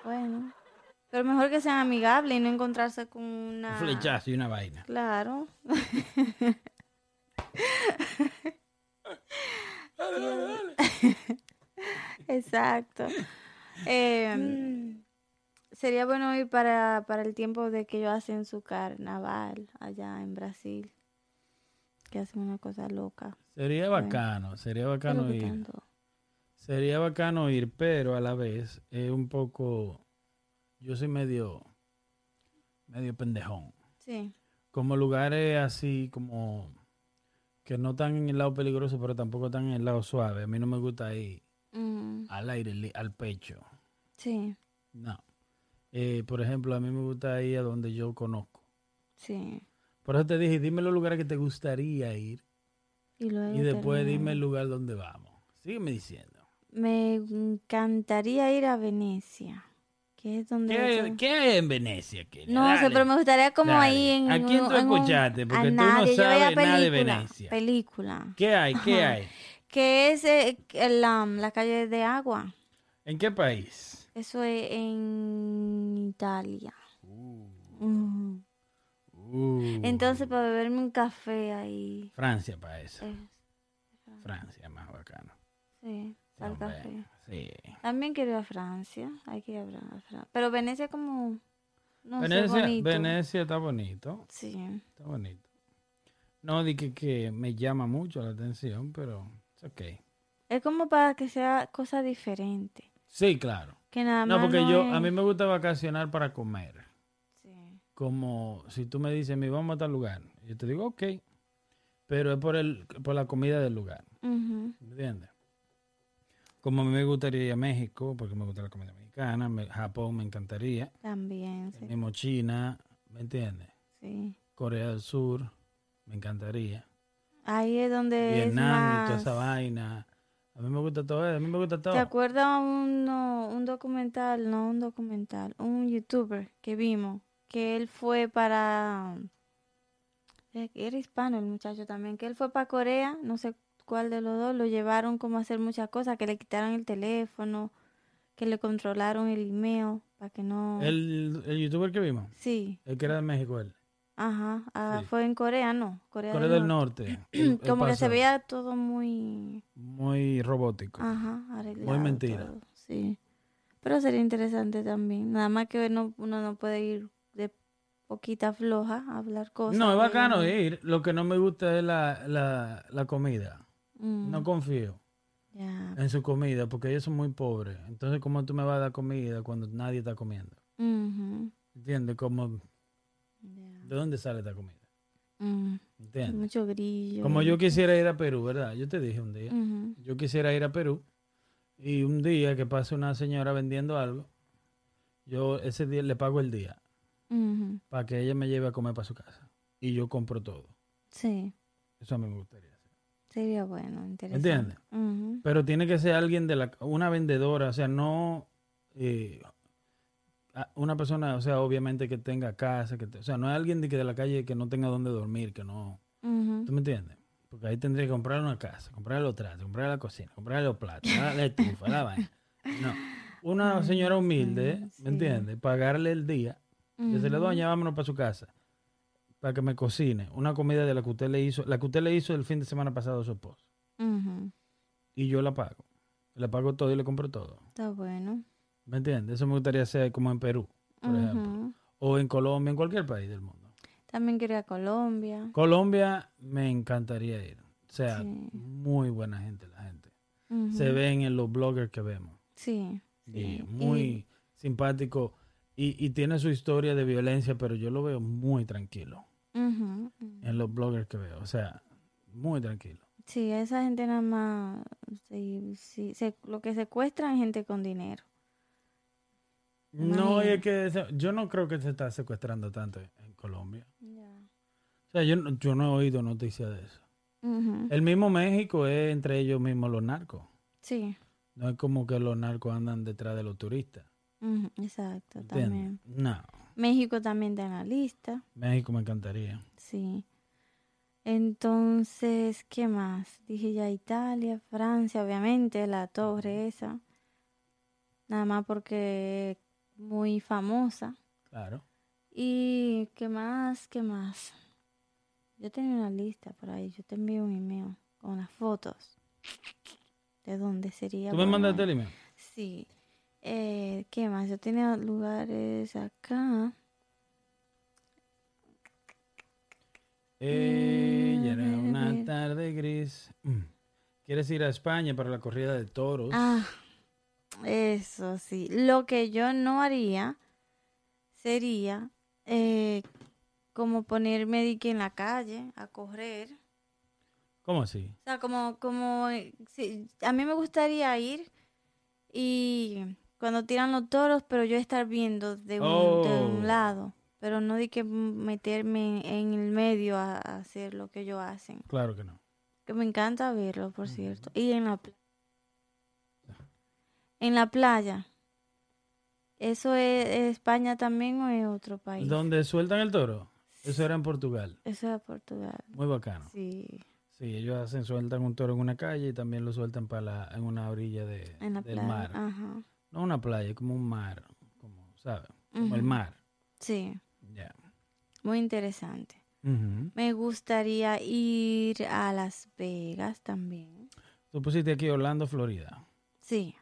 Bueno. Pero mejor que sean amigables y no encontrarse con una... Un flechazo y una vaina. Claro. Exacto. Eh, sería bueno ir para, para el tiempo de que ellos hacen su carnaval allá en Brasil. Que hacen una cosa loca. Sería bacano, sería ¿Qué es lo bacano ir. tanto? Sería bacano ir, pero a la vez es un poco. Yo soy medio. medio pendejón. Sí. Como lugares así como. que no están en el lado peligroso, pero tampoco están en el lado suave. A mí no me gusta ir Mm, al aire, al pecho. sí, No. Eh, por ejemplo, a mí me gusta ir a donde yo conozco. sí. Por eso te dije, dime los lugares que te gustaría ir Y, luego y después terminar. dime el lugar donde vamos. Sígueme diciendo. Me encantaría ir a Venecia. Que es donde... ¿Qué, eso- qué hay en Venecia? Kenia? No sé, Dale. pero me gustaría como Dale. ahí en... ¿A quién tú escuchaste? Porque tú no nadie. Veía sabes nada de película, Venecia. Película. ¿Qué hay? ¿Qué Ajá. hay? Que es eh, um, la calle de agua. ¿En qué país? Eso es en Italia. Uh, Ujú. uh. Entonces, para beberme un café ahí. Francia para eso. eh, Francia, más bacano. sí, Hombre. Sí. También quiero ir a Francia. Hay que ir a Fra- a Francia. Pero Venecia como... No sé, Venecia, bonito. Venecia está bonito. Sí. Está bonito. No di que, que me llama mucho la atención, pero es ok. Es como para que sea cosa diferente. Sí, claro. Que nada No, más porque yo, a mí me gusta vacacionar para comer. Sí. Como si tú me dices, mi vamos a tal lugar. Yo te digo, ok. Pero es por, el, por la comida del lugar. ¿Me entiendes? Como a mí me gustaría ir a México, porque me gusta la comida mexicana. me- Japón me encantaría. También, sí. mismo China, ¿me entiendes? sí. Corea del Sur, me encantaría. Ahí es donde Vietnam es y toda esa más... vaina. A mí me gusta todo eso, a mí me gusta todo. ¿Te acuerdas uno, un documental, no un documental, un youtuber que vimos, que él fue para... eh, Era hispano el muchacho también, que él fue para Corea, no sé cuál de los dos, lo llevaron como a hacer muchas cosas, que le quitaron el teléfono, que le controlaron el email, para que no... El, el youtuber que vimos, Sí, el que era de México, él. ajá, ah, Sí. fue en Corea, no, Corea, Corea del Norte. Como que se veía todo muy... Muy robótico. Ajá, arreglado. mentira. todo, Sí. Pero sería interesante también. Nada más que no, uno no puede ir de poquita floja a hablar cosas. no, es bacano ir. Lo que no me gusta es la, la, la comida. Mm, No confío en su comida porque ellos son muy pobres. Entonces, ¿cómo tú me vas a dar comida cuando nadie está comiendo? ¿Entiendes? Como. ¿De dónde sale esta comida? Mm, ¿Entiendes? Mucho grillo. Como yo quisiera ir a Perú, ¿verdad? Yo te dije un día. Yo quisiera ir a Perú y un día que pase una señora vendiendo algo, yo ese día le pago el día para que ella me lleve a comer para su casa y yo compro todo. Sí, Eso a mí me gustaría. Sería bueno, interesante. ¿Entiendes? Pero tiene que ser alguien de la, una vendedora, o sea, no eh, una persona, o sea, obviamente que tenga casa, que te- o sea, no es alguien de que de la calle que no tenga dónde dormir, que no, ¿tú me entiendes? Porque ahí tendría que comprar una casa, comprar los tratos, comprar la cocina, comprar los platos, la, estufa, la vaina. No. Una señora humilde, sí. ¿me entiendes? Pagarle el día, decirle, ujú. doña, vámonos para su casa, para que me cocine una comida de la que usted le hizo, la que usted le hizo el fin de semana pasado a su esposo. Y yo la pago. Le pago todo y le compro todo. Está bueno. ¿Me entiendes? Eso me gustaría hacer como en Perú, por ejemplo. O en Colombia, en cualquier país del mundo. También quería Colombia. Colombia me encantaría ir. O sea, Sí. muy buena gente la gente. Se ven en los bloggers que vemos. Sí. Y sí. muy Y- simpático. Y, y tiene su historia de violencia, pero yo lo veo muy tranquilo en los bloggers que veo. O sea, muy tranquilo. Sí, esa gente nada más, sí, sí, se- lo que secuestran es gente con dinero. No, es que yo no creo que se está secuestrando tanto en Colombia. O sea, yo, no- yo no he oído noticias de eso. El mismo México es entre ellos mismos los narcos. Sí, No es como que los narcos andan detrás de los turistas. exacto, ¿Entiendes? también. No, México también está en la lista, México me encantaría. sí. Entonces, ¿qué más? Dije ya Italia, Francia, obviamente, la torre esa. Nada más porque es muy famosa. Claro. ¿Y qué más? ¿Qué más? Yo tenía una lista por ahí. Yo te envío un email con las fotos. ¿De dónde sería? ¿Tú me mandaste el email? Sí. Eh, ¿Qué más? Yo tenía lugares acá. Ella era Mm, a una tarde gris. Mm. ¿Quieres ir a España para la corrida de toros? Ah, eso sí. Lo que yo no haría sería eh, como ponerme de que en la calle a correr. ¿Cómo así? O sea, como, como, eh, sí, a mí me gustaría ir y cuando tiran los toros, pero yo estar viendo de un, de Oh. un lado, pero no de que meterme en el medio a, a hacer lo que ellos hacen. Claro que no. Que me encanta verlo, por cierto. Y en la playa. En la playa. ¿Eso es, es España también o es otro país? ¿Dónde sueltan el toro? Eso era en Portugal. Eso es Portugal. Muy bacano. Sí, Sí, ellos hacen, sueltan un toro en una calle y también lo sueltan para la, en una orilla de, en la del playa. mar. Ajá. No una playa, como un mar, como, ¿sabes? Como el mar. Sí, Ya. muy interesante. Me gustaría ir a Las Vegas también. Tú pusiste aquí Orlando, Florida. Sí,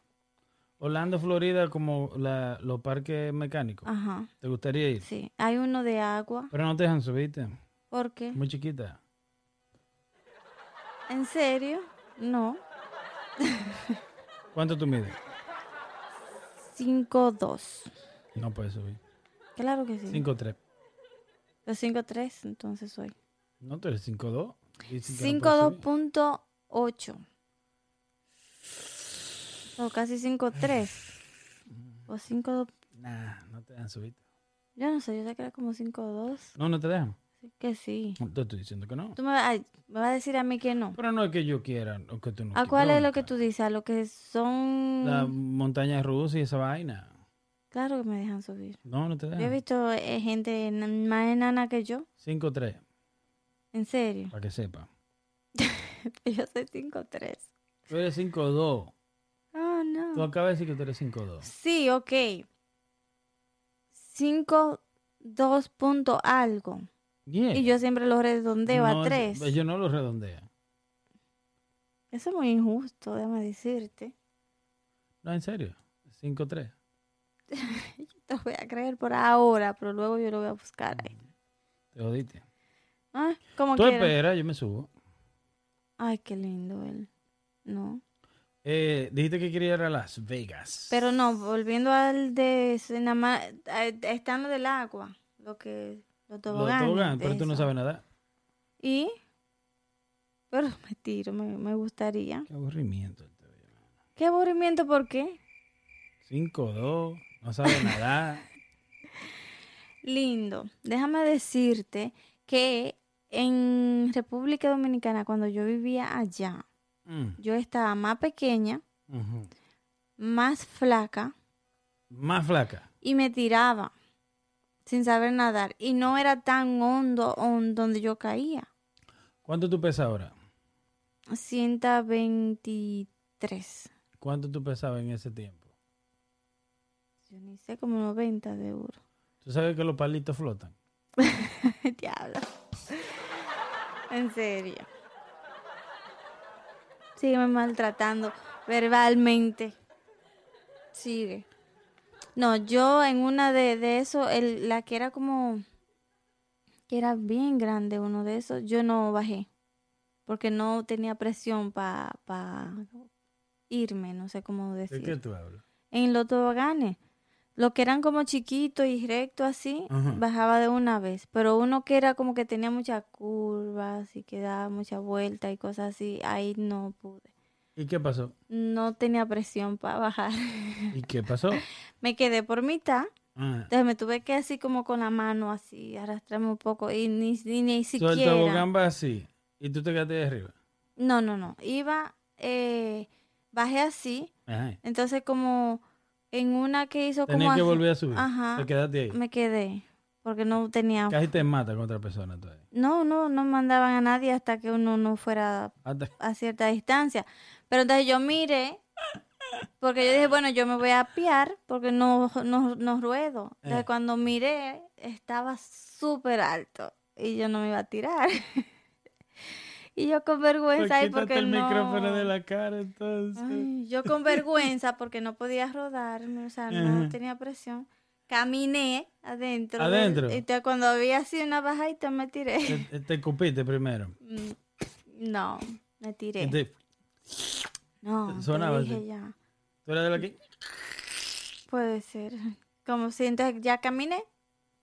Orlando, Florida, como la, los parques mecánicos. ajá. ¿Te gustaría ir? Sí, hay uno de agua. Pero no te dejan subirte. ¿Por qué? Muy chiquita. ¿En serio? No. ¿Cuánto tú mides? 5'2". No puedes subir. Claro que sí. 5'3". Los 5'3", entonces soy. No, tú eres 5'2". Dicen que no puedes subir. 5'2.8. O casi 5'3". O 5'2". Nah, no te dejan subirte. Yo no sé, yo sé que era como 5'2". No, no te dejan. Que sí. Te estoy diciendo que no. Tú me, vas- vas a decir a mí que no. Pero no es que yo quiera o que tú no ¿A quieras. cuál es lo que tú dices? ¿A lo que son...? La montaña rusa y esa vaina. Claro que me dejan subir. No, no te Yo he dejan. visto eh, gente en- más enana que yo. 5'3", En serio. para que sepa. Yo soy 5'3". Tú eres 5'2". Ah, Tú no. acabas de decir que tú eres 5'2". Sí, ok. 5'2 punto algo. Yeah. Y yo siempre lo redondeo No, a 3. Yo no lo redondea. Eso es muy injusto, déjame decirte. No, en serio. 5'3". Te lo voy a creer por ahora, pero luego yo lo voy a buscar ahí. Te jodiste. Ah, como Tú quieras. espera, yo me subo. Ay, qué lindo él. No. Eh, dijiste que quería ir a Las Vegas. Pero no, volviendo al de lo del agua, lo que los Los toboganes. toboganes, pero tú no sabes nada. Y pero me tiro, me, me gustaría. Qué aburrimiento. Qué aburrimiento, ¿por qué? 5'2", no sabe nada. Lindo. Déjame decirte que en República Dominicana, cuando yo vivía allá, Mm, yo estaba más pequeña, más flaca Más flaca. y me tiraba sin saber nadar. Y no era tan hondo hon- donde yo caía. ¿Cuánto tú pesas ahora? 123. ¿Cuánto tú pesabas en ese tiempo? Yo ni sé, como 90 de euro. ¿Tú sabes que los palitos flotan? Diablo. En serio. Sígueme maltratando verbalmente. Sigue. No, yo en una de, de eso, el, la que era como, que era bien grande, uno de esos, yo no bajé. Porque no tenía presión para pa irme, no sé cómo ¿De decir. qué tú hablas? En los toboganes. Los que eran como chiquitos y rectos así, bajaba de una vez. Pero uno que era como que tenía muchas curvas y que daba mucha vuelta y cosas así, ahí no pude. ¿Y qué pasó? No tenía presión para bajar. ¿Y qué pasó? me quedé por mitad. Ah, Entonces me tuve que así como con la mano así, arrastrarme un poco y ni, ni, ni so, el siquiera. tobogán va así y tú te quedaste de arriba. No, no, no. Iba, eh, bajé así. Ajá. Entonces como en una que hizo como Tenías que así, volver a subir. Ajá. Te quedaste ahí. me quedé. Porque no tenía... Casi te mata con otra persona. ahí. No, no, no mandaban a nadie hasta que uno no fuera a cierta distancia. Pero entonces yo miré, porque yo dije, bueno, yo me voy a apiar porque no, no, no ruedo. Entonces Eh. cuando miré, estaba súper alto y yo no me iba a tirar. y yo con vergüenza Pues quítate porque el no... micrófono de la cara entonces. Ay, yo con vergüenza porque no podía rodarme, o sea, no tenía presión. Caminé adentro. del- ¿Adentro? Y cuando había así una bajadita me tiré. Te, te escupiste primero. Mm, No, me tiré. Te- No, te sonaba dije así. ya. ¿Tú eres de la que? Puede ser. Como si entonces ya caminé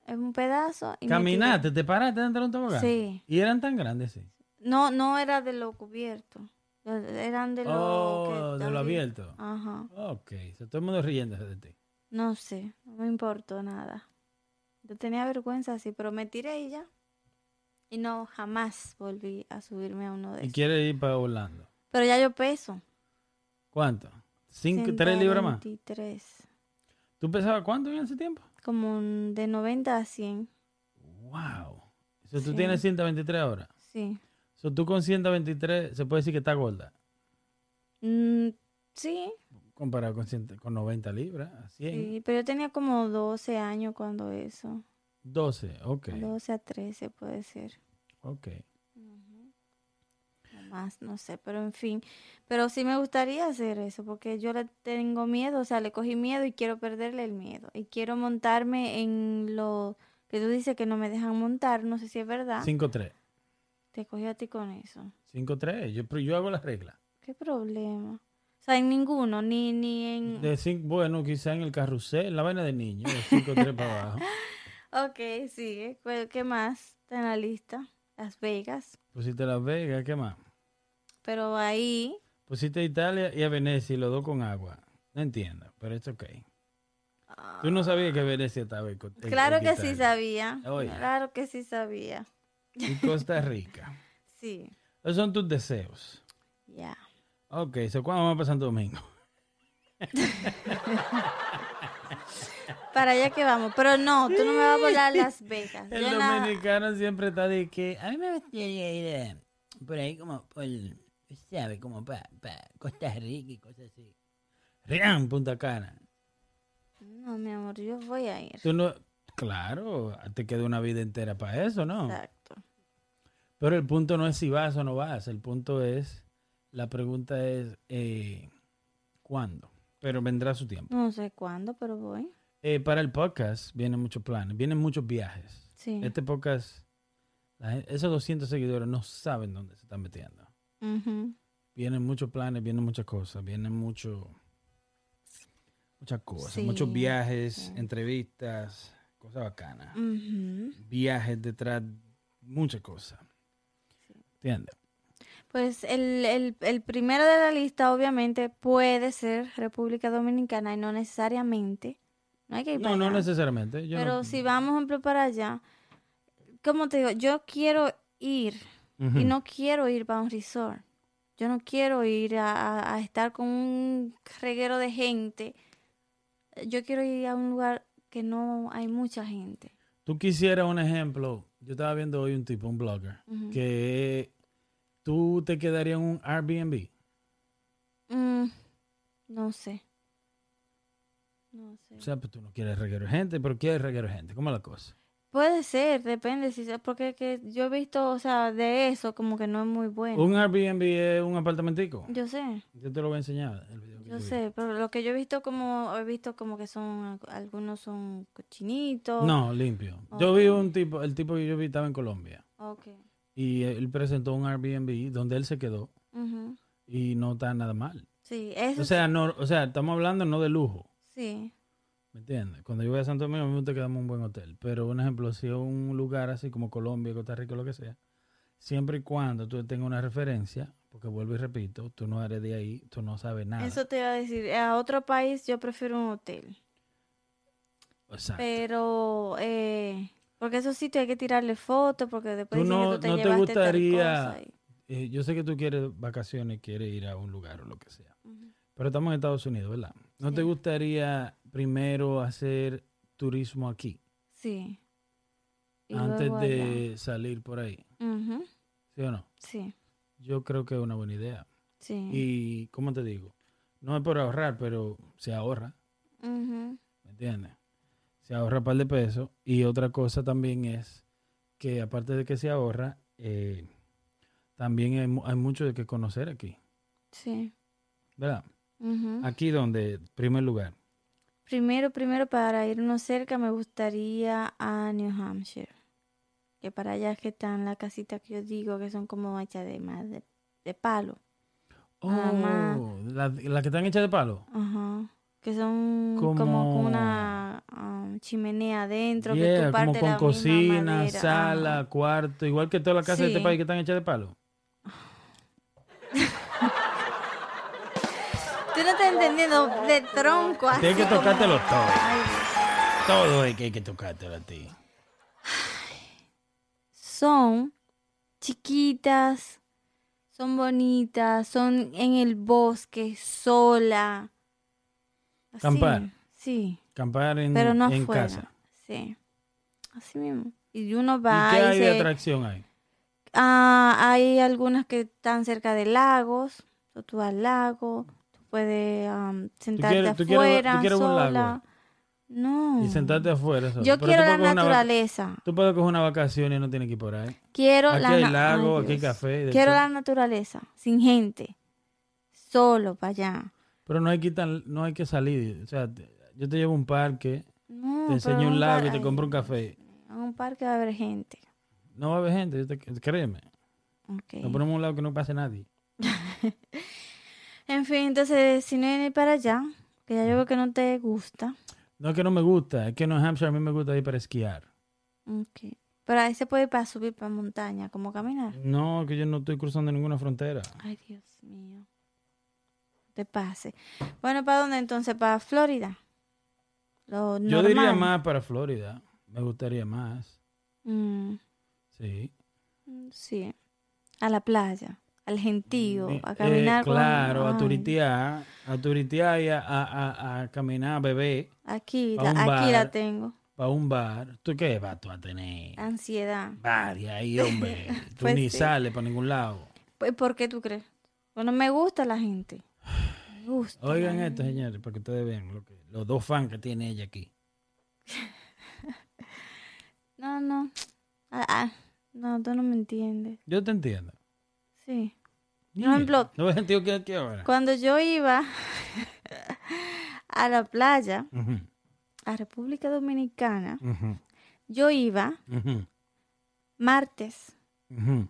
en un pedazo. Y Caminaste, te paraste dentro de un tobogán. Sí. Y eran tan grandes, sí. No, no era de lo cubierto. Eran de lo Oh, que de lo abierto. Ajá. Ok, todo el mundo riéndose de ti. No sé, no me importó nada. Yo tenía vergüenza así, pero me tiré y ya. Y no, jamás volví a subirme a uno de Y esos. quieres ir para Orlando. Pero ya yo peso. ¿Cuánto? ¿Cinco, ¿Tres libras más? 123. ¿Tú pesabas cuánto en ese tiempo? Como un- de 90 a 100. Wow. So, tú tienes 123 ahora. Sí. So, tú con 123 se puede decir que estás gorda. Mm, sí, Comparado con, 100 con 90 libras, a 100. sí, pero yo tenía como 12 años cuando eso. 12, ok. 12 a 13 puede ser. Ok. O más, no sé, pero en fin. Pero sí me gustaría hacer eso, porque yo le tengo miedo, o sea, le cogí miedo y quiero perderle el miedo. Y quiero montarme en lo que tú dices que no me dejan montar, no sé si es verdad. 5-3. Te cogí a ti con eso. 5-3. Yo, yo hago las reglas. ¿Qué problema? O sea, en ninguno, ni, ni en... De cinco, bueno, quizá en el carrusel, la vaina de niño, de 5-3 para abajo. Ok, sigue. ¿Cuál- ¿Qué más está en la lista? Las Vegas. Pusiste Las Vegas, ¿qué más? Pero ahí, Pusiste a Italia y a Venecia y los dos con agua. No entiendo, pero es ok. Tú no sabías que Venecia estaba en, claro en que sí sabía. Oye. Claro que sí sabía. Y Costa Rica. Sí, Esos son tus deseos. ya. Ok, so, ¿cuándo vamos a Santo Domingo? Para allá que vamos. Pero no, tú no me vas a volar Las Vegas. El Yo dominicano siempre está de que... A mí me gustaría ir eh, por ahí como por, ¿sabe? Como para Costa Rica y cosas así. Rian, Punta Cana. No, mi amor, yo voy a ir. Tú no... Claro, te queda una vida entera para eso, ¿no? Exacto. Pero el punto no es si vas o no vas. El punto es... La pregunta es... eh, ¿Cuándo? Pero vendrá su tiempo. No sé cuándo, pero voy. Eh, para el podcast vienen muchos planes, vienen muchos viajes. Sí. Este podcast, esos 200 seguidores no saben dónde se están metiendo. Ujú. Vienen muchos planes, vienen muchas cosas, vienen mucho, muchas cosas, Sí, muchos viajes, sí. entrevistas, cosas bacanas. Viajes detrás, muchas cosas. ¿Entiendes? Pues el, el, el primero de la lista obviamente puede ser República Dominicana y no necesariamente. No hay que ir No, para no allá. necesariamente. yo Pero no- si vamos, por ejemplo, para allá, como te digo, yo quiero ir Ujú. y no quiero ir para un resort. Yo no quiero ir a, a- a estar con un reguero de gente. Yo quiero ir a un lugar que no hay mucha gente. Tú quisieras un ejemplo. Yo estaba viendo hoy un tipo, un blogger, Ujú. que tú te quedarías en un Airbnb. Mm, no sé. No sé. O sea, pues tú no quieres reguero gente, pero quieres reguero gente. ¿Cómo es la cosa? Puede ser, depende, si porque que yo he visto, o sea, de eso como que no es muy bueno. Un Airbnb es un apartamentico. Yo sé, Yo te lo voy a enseñar. El video que yo vi. sé, pero lo que yo he visto como, he visto como que son, algunos son cochinitos. No, limpio. Yo vi un tipo, el tipo que yo vi estaba en Colombia. Ok. Y él presentó un Airbnb donde él se quedó y no está nada mal. Sí, eso O sea, no, o sea, estamos hablando no de lujo. sí. ¿Me entiendes? Cuando yo voy a Santo Domingo, a mí me gusta quedarme en un buen hotel. Pero, un ejemplo, si es un lugar así como Colombia, Costa Rica, lo que sea, siempre y cuando tú tengas una referencia, porque vuelvo y repito, tú no eres de ahí, tú no sabes nada. Eso te iba a decir, a otro país yo prefiero un hotel. Exacto. Pero, eh, porque esos sitios hay que tirarle fotos, porque después Tú no- que tú te no te gustaría- y- Eh, yo sé que tú quieres vacaciones, quieres ir a un lugar o lo que sea. Pero estamos en Estados Unidos, ¿verdad? ¿No te gustaría primero hacer turismo aquí? Sí. y antes de salir por ahí. ¿Sí o no? Sí, Yo creo que es una buena idea. sí. Y, ¿cómo te digo? No es por ahorrar, pero se ahorra. ¿Me entiendes? Se ahorra un par de pesos. Y otra cosa también es que aparte de que se ahorra, eh, también hay, mu- hay mucho de que conocer aquí. Sí. ¿Verdad? Aquí donde, primer lugar. Primero, primero, para irnos cerca, me gustaría a New Hampshire. Que para allá es que están las casitas que yo digo que son como hechas de más de, de palo. Oh, las la que están hechas de palo. Ajá. Que son como, Como- una um, chimenea adentro, que Yeah, tú como con la cocina, sala, Ajá. cuarto, igual que todas las casas de este país que están hechas de palo. Tú no estás entendiendo de tronco así. Tienes que como- tocártelo todo. Ay, Dios. Todo es que hay que tocártelo a ti. son chiquitas, son bonitas, son en el bosque, sola. Así, Acampar. Sí, Acampar en, pero no en afuera. casa. Sí, así mismo. Y uno ¿Y va qué y hay de se- atracción ahí? Ah, hay algunas que están cerca de lagos. So, tú vas al lago, tú puedes am, sentarte quieres- tú quieres- afuera, tú quieres un lago? sola. No. Y sentarte afuera. solo. Yo Pero quiero tú la naturaleza. Tú puedes coger una vacación y no tienes que ir por ahí. Quiero Aquí la hay lago, Ay, aquí hay café. de Quiero todo. la naturaleza, sin gente. Solo para allá. Pero no hay, que tan- no hay que salir. O sea, yo te llevo a un parque, No, te enseño un lago y te compro un café. En un parque va a haber gente. No va a haber gente, yo te- créeme. Ok. Nos ponemos a un lado que no pase nadie. En fin, entonces, si no vienes para allá, que ya yo veo que no te gusta. No es que no me gusta, es que en New Hampshire a mí me gusta ir para esquiar. Ok. Pero ahí se puede ir para subir para montaña, como caminar. No, que yo no estoy cruzando ninguna frontera. Ay, Dios mío. Te pase. Bueno, ¿para dónde entonces? ¿Para Florida? Lo Yo diría más para Florida. Me gustaría más. Mm, Sí. sí. A la playa, al gentío, Eh, a caminar. con- claro, a turitear. A turitear y a, a, a- caminar, a beber. Aquí, la, aquí la tengo. Para un bar. ¿Tú qué vas tú a tener? Ansiedad. Varias ahí, hombre. Tú Pues ni sí. sales para ningún lado. Pues, ¿Por qué tú crees? Bueno, me gusta la gente. Me gusta. Oigan esto, señores, para que ustedes vean lo que, los dos fans que tiene ella aquí. No, no. Ah, ah, no, tú no me entiendes. Yo te entiendo. Sí. Por ejemplo, ¿No ves sentido que aquí ahora? cuando yo iba a la playa, a República Dominicana, yo iba ujú, martes ujú.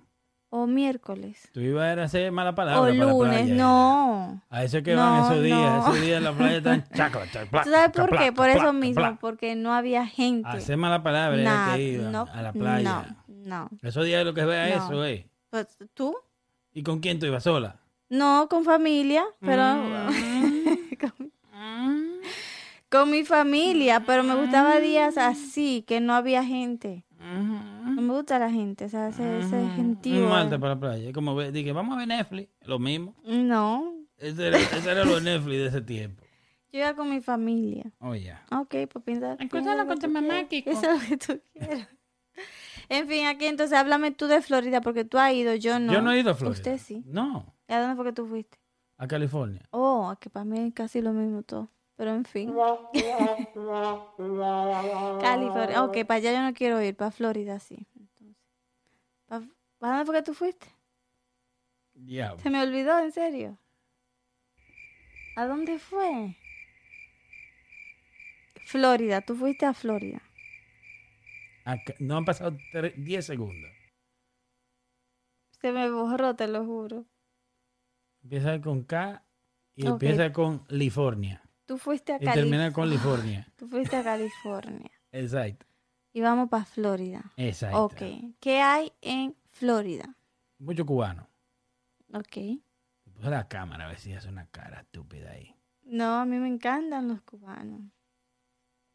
O miércoles Tú ibas a hacer mala palabra o para la lunes. playa, no. A eso es que No, van esos días. no. Esos días en la playa están chacla, chacla, ¿Tú sabes por qué? Por eso mismo, porque no había gente. A hacer mala palabra Nah, era que iban no, a la playa. No, no. Esos días lo que vea No. eso, eh. Pues, ¿Tú? ¿Y con quién tú ibas sola? No, con familia, pero... Mm. con, con mi familia, pero me gustaba días así, que no había gente. No me gusta la gente, o sea, ese, ese gentío. Un martes para la playa. Es como ve- dije, vamos a ver Netflix. Lo mismo. No, Ese era, ese era lo Netflix de ese tiempo. yo iba con mi familia. Oh, ya. Ok, pues piensa. Acuérdalo piensa lo con que tu mamá. Kiko. Eso es lo que tú quieras. En fin, aquí entonces háblame tú de Florida, porque tú has ido, yo no. Yo no he ido a Florida. Usted sí. No, ¿Y a dónde fue que tú fuiste? a California. Oh, que para mí es casi lo mismo todo. Pero en fin. California. Ok, para allá yo no quiero ir, para Florida sí. Entonces, ¿para, ¿para dónde fue que tú fuiste? Ya. Se me olvidó, en serio. ¿A dónde fue? Florida, tú fuiste a Florida. Acá- no han pasado tre- 10 segundos. Se me borró, te lo juro. Empieza con K y empieza con California. Tú fuiste a Y termina con California. California. Tú fuiste a California. Exacto. Y vamos para Florida. Exacto. Ok. ¿Qué hay en Florida? Mucho cubano. Ok. Puse la cámara a ver si hace una cara estúpida ahí. No, a mí me encantan los cubanos.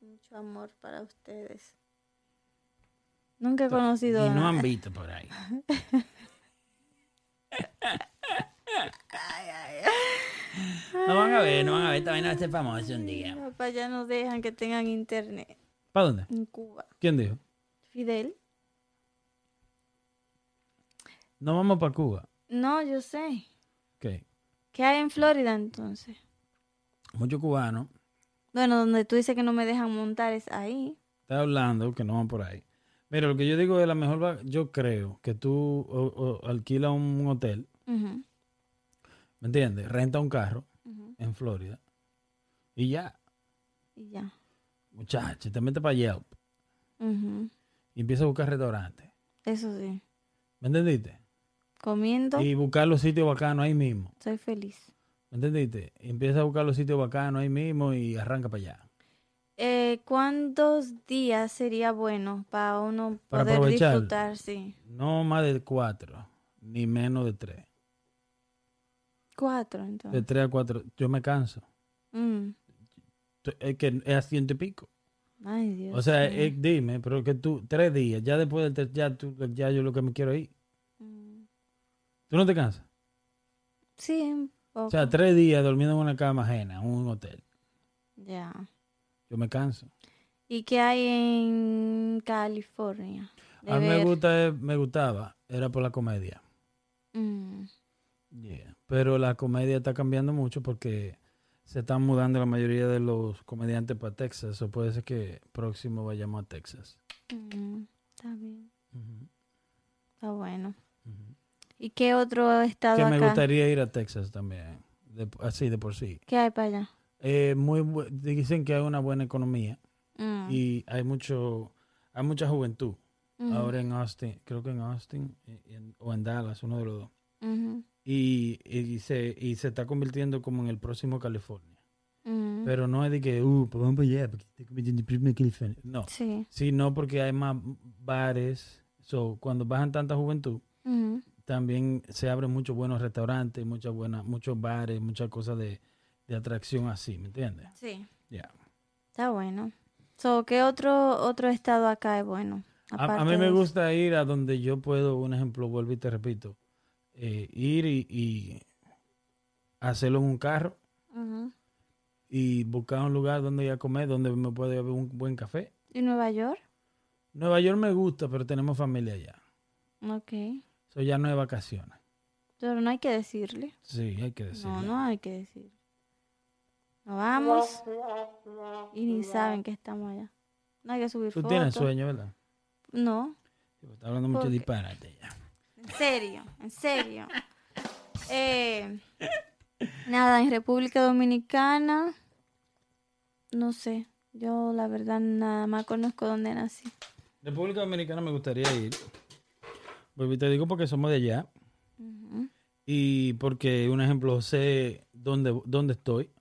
Mucho amor para ustedes. Nunca he conocido Y no han visto por ahí. No van a ver, no van a ver. Vaina va a ser famosa un día. Papá ya no dejan que tengan internet ¿Para dónde? en Cuba. ¿Quién dijo? Fidel. No vamos para Cuba. No, yo sé. Ok. ¿Qué hay en Florida entonces? Muchos cubanos. Bueno, donde tú dices que no me dejan montar es ahí. Está hablando que no van por ahí. Mira, lo que yo digo es la mejor. Yo creo que tú o- o alquilas un hotel, Ujú, ¿me entiendes? Renta un carro en Florida y ya, Y ya. muchacho, te metes para Yelp Ujú, y empiezas a buscar restaurantes. Eso sí. ¿Me entendiste? Comiendo, Y buscar los sitios bacanos ahí mismo. soy feliz. ¿Me entendiste? Y empieza a buscar los sitios bacanos ahí mismo y arranca para allá. Eh, ¿Cuántos días sería bueno para uno Para poder aprovechar. disfrutar? Sí. No más de cuatro, ni menos de tres. Cuatro, De entonces. tres a cuatro. Yo me canso. Mm. Es que es a ciento y pico. Ay, Dios. O sea, dime, pero que tú, tres días, ya después del ter- ya, tú, ya yo lo que me quiero ir. Mm. ¿Tú no te cansas? Sí, un poco. O sea, tres días durmiendo en una cama ajena, en un hotel. ya. Yo me canso. ¿Y qué hay en California? De A mí me, gusta, me gustaba, era por la comedia. Mm, Yeah. Pero la comedia está cambiando mucho porque se están mudando la mayoría de los comediantes para Texas. O puede ser que próximo vayamos a Texas. mm, está bien. Está bueno. ¿Y qué otro estado Que me gustaría ir a Texas también. de- así de por sí. ¿Qué hay para allá? Eh, muy dicen que hay una buena economía Mm, y hay mucho hay mucha juventud ahora en Austin creo que en Austin en- o en Dallas uno de los dos ujú, y, y se y se está convirtiendo como en el próximo California ujú. pero no es de que uh pues vamos para allá porque está convirtiendo en el próximo California no Sí. sino porque hay más bares so, cuando bajan tanta juventud ujú. también se abren muchos buenos restaurantes muchas buenas muchos bares muchas cosas de, de atracción así ¿me entiendes? Sí. Ya. Está bueno. So, ¿Qué otro otro estado acá es bueno? A, a mí me gusta ir a donde yo puedo, un ejemplo, vuelvo y te repito, eh, ir y, y hacerlo en un carro y buscar un lugar donde ir a comer, donde me puede beber un buen café. ¿Y Nueva York? Nueva York me gusta, pero tenemos familia allá. Ok. Eso ya no es vacaciones. Pero no hay que decirle. Sí, hay que decirlo. No, no hay que decir. Nos vamos y ni saben que estamos allá. No hay que subir Tú fotos. tienes sueño, ¿verdad? No, Sí, Está hablando mucho disparate ya. En serio, en serio. Eh, nada, en República Dominicana, no sé. Yo la verdad nada más conozco dónde nací. República Dominicana me gustaría ir. Y te digo porque somos de allá. Y porque, un ejemplo, sé dónde, dónde estoy.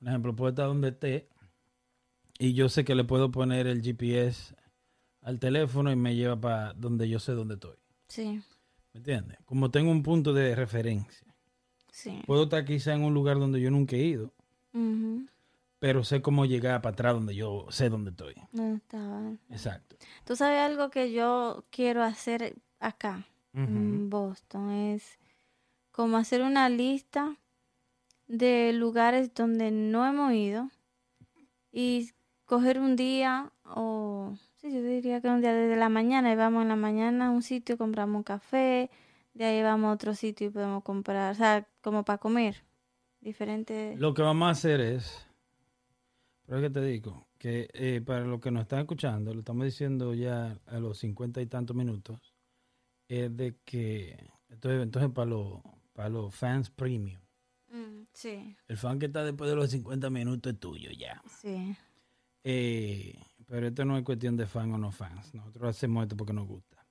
Un ejemplo, puedo estar donde esté. Y yo sé que le puedo poner el GPS al teléfono y me lleva para donde yo sé dónde estoy. Sí, ¿Me entiendes? Como tengo un punto de referencia. sí. Puedo estar quizá en un lugar donde yo nunca he ido, pero sé cómo llegar para atrás donde yo sé dónde estoy. No estaba. Exacto. Tú sabes algo que yo quiero hacer acá, en Boston, es como hacer una lista de lugares donde no hemos ido y coger un día o sí, yo diría que un día desde la mañana y vamos en la mañana a un sitio, compramos un café, de ahí vamos a otro sitio y podemos comprar, o sea, como para comer, diferentes. Lo que vamos a hacer es, pero es que te digo, que eh, para los que nos están escuchando, lo estamos diciendo ya a los cincuenta y tantos minutos, es de que, entonces, entonces para los, para los fans premium, Mm, sí, el fan que está después de los 50 minutos es tuyo ya. sí. Eh, pero esto no es cuestión de fan o no fans, nosotros hacemos esto porque nos gusta,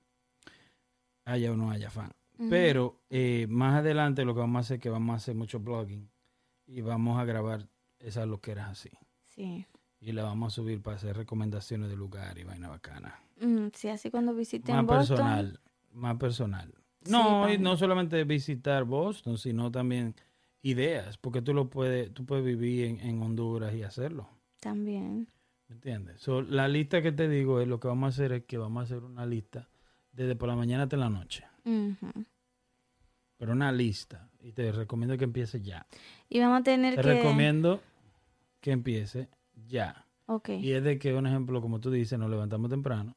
haya o no haya fan. Pero eh, más adelante lo que vamos a hacer es que vamos a hacer mucho blogging y vamos a grabar esas loqueras así. Sí. Y la vamos a subir para hacer recomendaciones de lugar y vaina bacana. Mm, sí, así cuando visiten Más Boston. personal, más personal. Sí, No, y no solamente visitar Boston, sino también ideas, porque tú lo puedes, tú puedes vivir en, en Honduras y hacerlo. También. ¿Me entiendes? So, la lista que te digo es lo que vamos a hacer es que vamos a hacer una lista desde por la mañana hasta la noche. Pero una lista. Y te recomiendo que empieces ya. Y vamos a tener Te que... recomiendo que empiece ya. Ok. Y es de que, un ejemplo, como tú dices, nos levantamos temprano,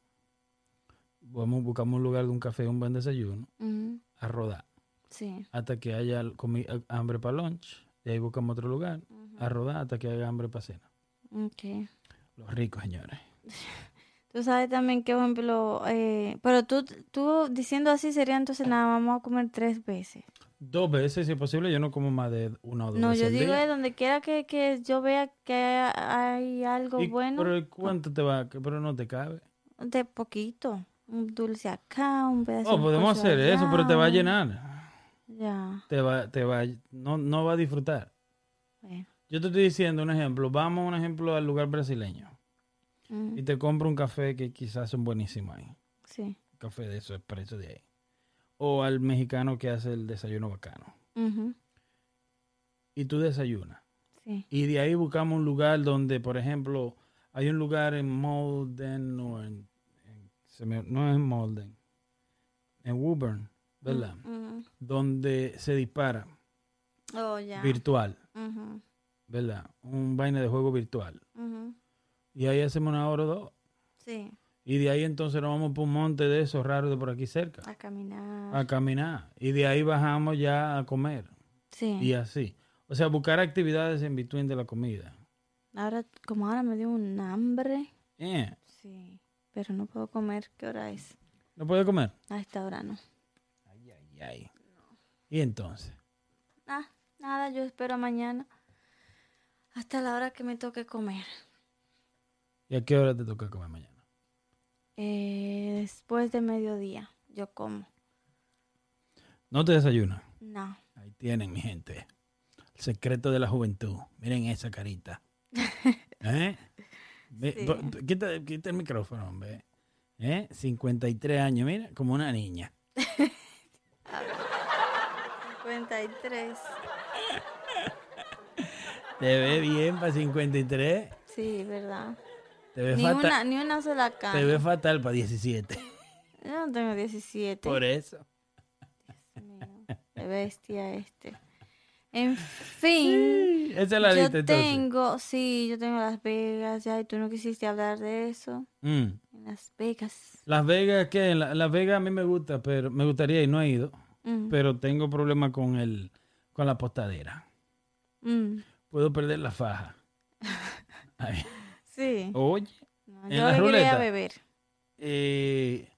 vamos, buscamos un lugar de un café, un buen desayuno, a rodar. Sí. Hasta que haya comi- hambre para lunch. De ahí buscamos otro lugar, a rodar hasta que haya hambre para cena. Ok. Los ricos, señores. Tú sabes también que, por ejemplo, eh, pero tú, tú diciendo así sería entonces nada, vamos a comer tres veces. Dos veces, si es posible. Yo no como más de una o dos No, veces yo al digo día. es donde quiera que, que yo vea que hay algo ¿Y bueno, ¿Pero cuánto te va? Pero no te cabe. de poquito. Un dulce acá, un pedazo Oh, podemos hacer eso, pero te va a llenar. Ya, Te va, te va, no, no va a disfrutar. bueno. Yo te estoy diciendo un ejemplo. Vamos, un ejemplo, al lugar brasileño. Mm, Y te compro un café que quizás son buenísimos ahí. sí. Un café de esos expreso de ahí. O al mexicano que hace el desayuno bacano. Y tú desayunas. Sí. Y de ahí buscamos un lugar donde, por ejemplo, hay un lugar en Malden o en... en- se me- no es en Malden. En Woburn, ¿verdad? Mm, Donde se dispara Oh, virtual, ¿verdad? Un vaina de juego virtual. Y ahí hacemos una hora o dos. Sí, Y de ahí entonces nos vamos por un monte de esos raros de por aquí cerca. a caminar. A caminar. Y de ahí bajamos ya a comer. Sí. Y así. O sea, buscar actividades en between de la comida. Ahora, como ahora me dio un hambre. Eh, Sí. Pero no puedo comer. ¿Qué hora es? ¿No puede comer? A esta hora no. Ay, ay, ay. Y entonces. Ah, nada, yo espero mañana. Hasta la hora que me toque comer. ¿Y a qué hora te toca comer mañana? Eh, después de mediodía, yo como. No te desayunas. No. Ahí tienen, mi gente. El secreto de la juventud. Miren esa carita. ¿Eh? Sí. Quita, quita el micrófono, hombre. ¿Eh? 53 años, mira, como una niña. 53. Te ve bien para 53. Sí, verdad. Te ve Ni fatal. una, ni una sola cana. Te ve fatal para 17. Yo no tengo 17. Por eso. Mío, Qué bestia este. En fin. Esa es la yo lista tengo, sí, yo tengo Las Vegas, ya, y tú no quisiste hablar de eso. Mm. En Las Vegas. Las Vegas, ¿qué? La- Las Vegas a mí me gusta, pero me gustaría y no he ido. Mm, Pero tengo problemas con el, con la postadera. mm, Puedo perder la faja. Ay. Sí. Oye, No, en yo la ruleta. beber. eh,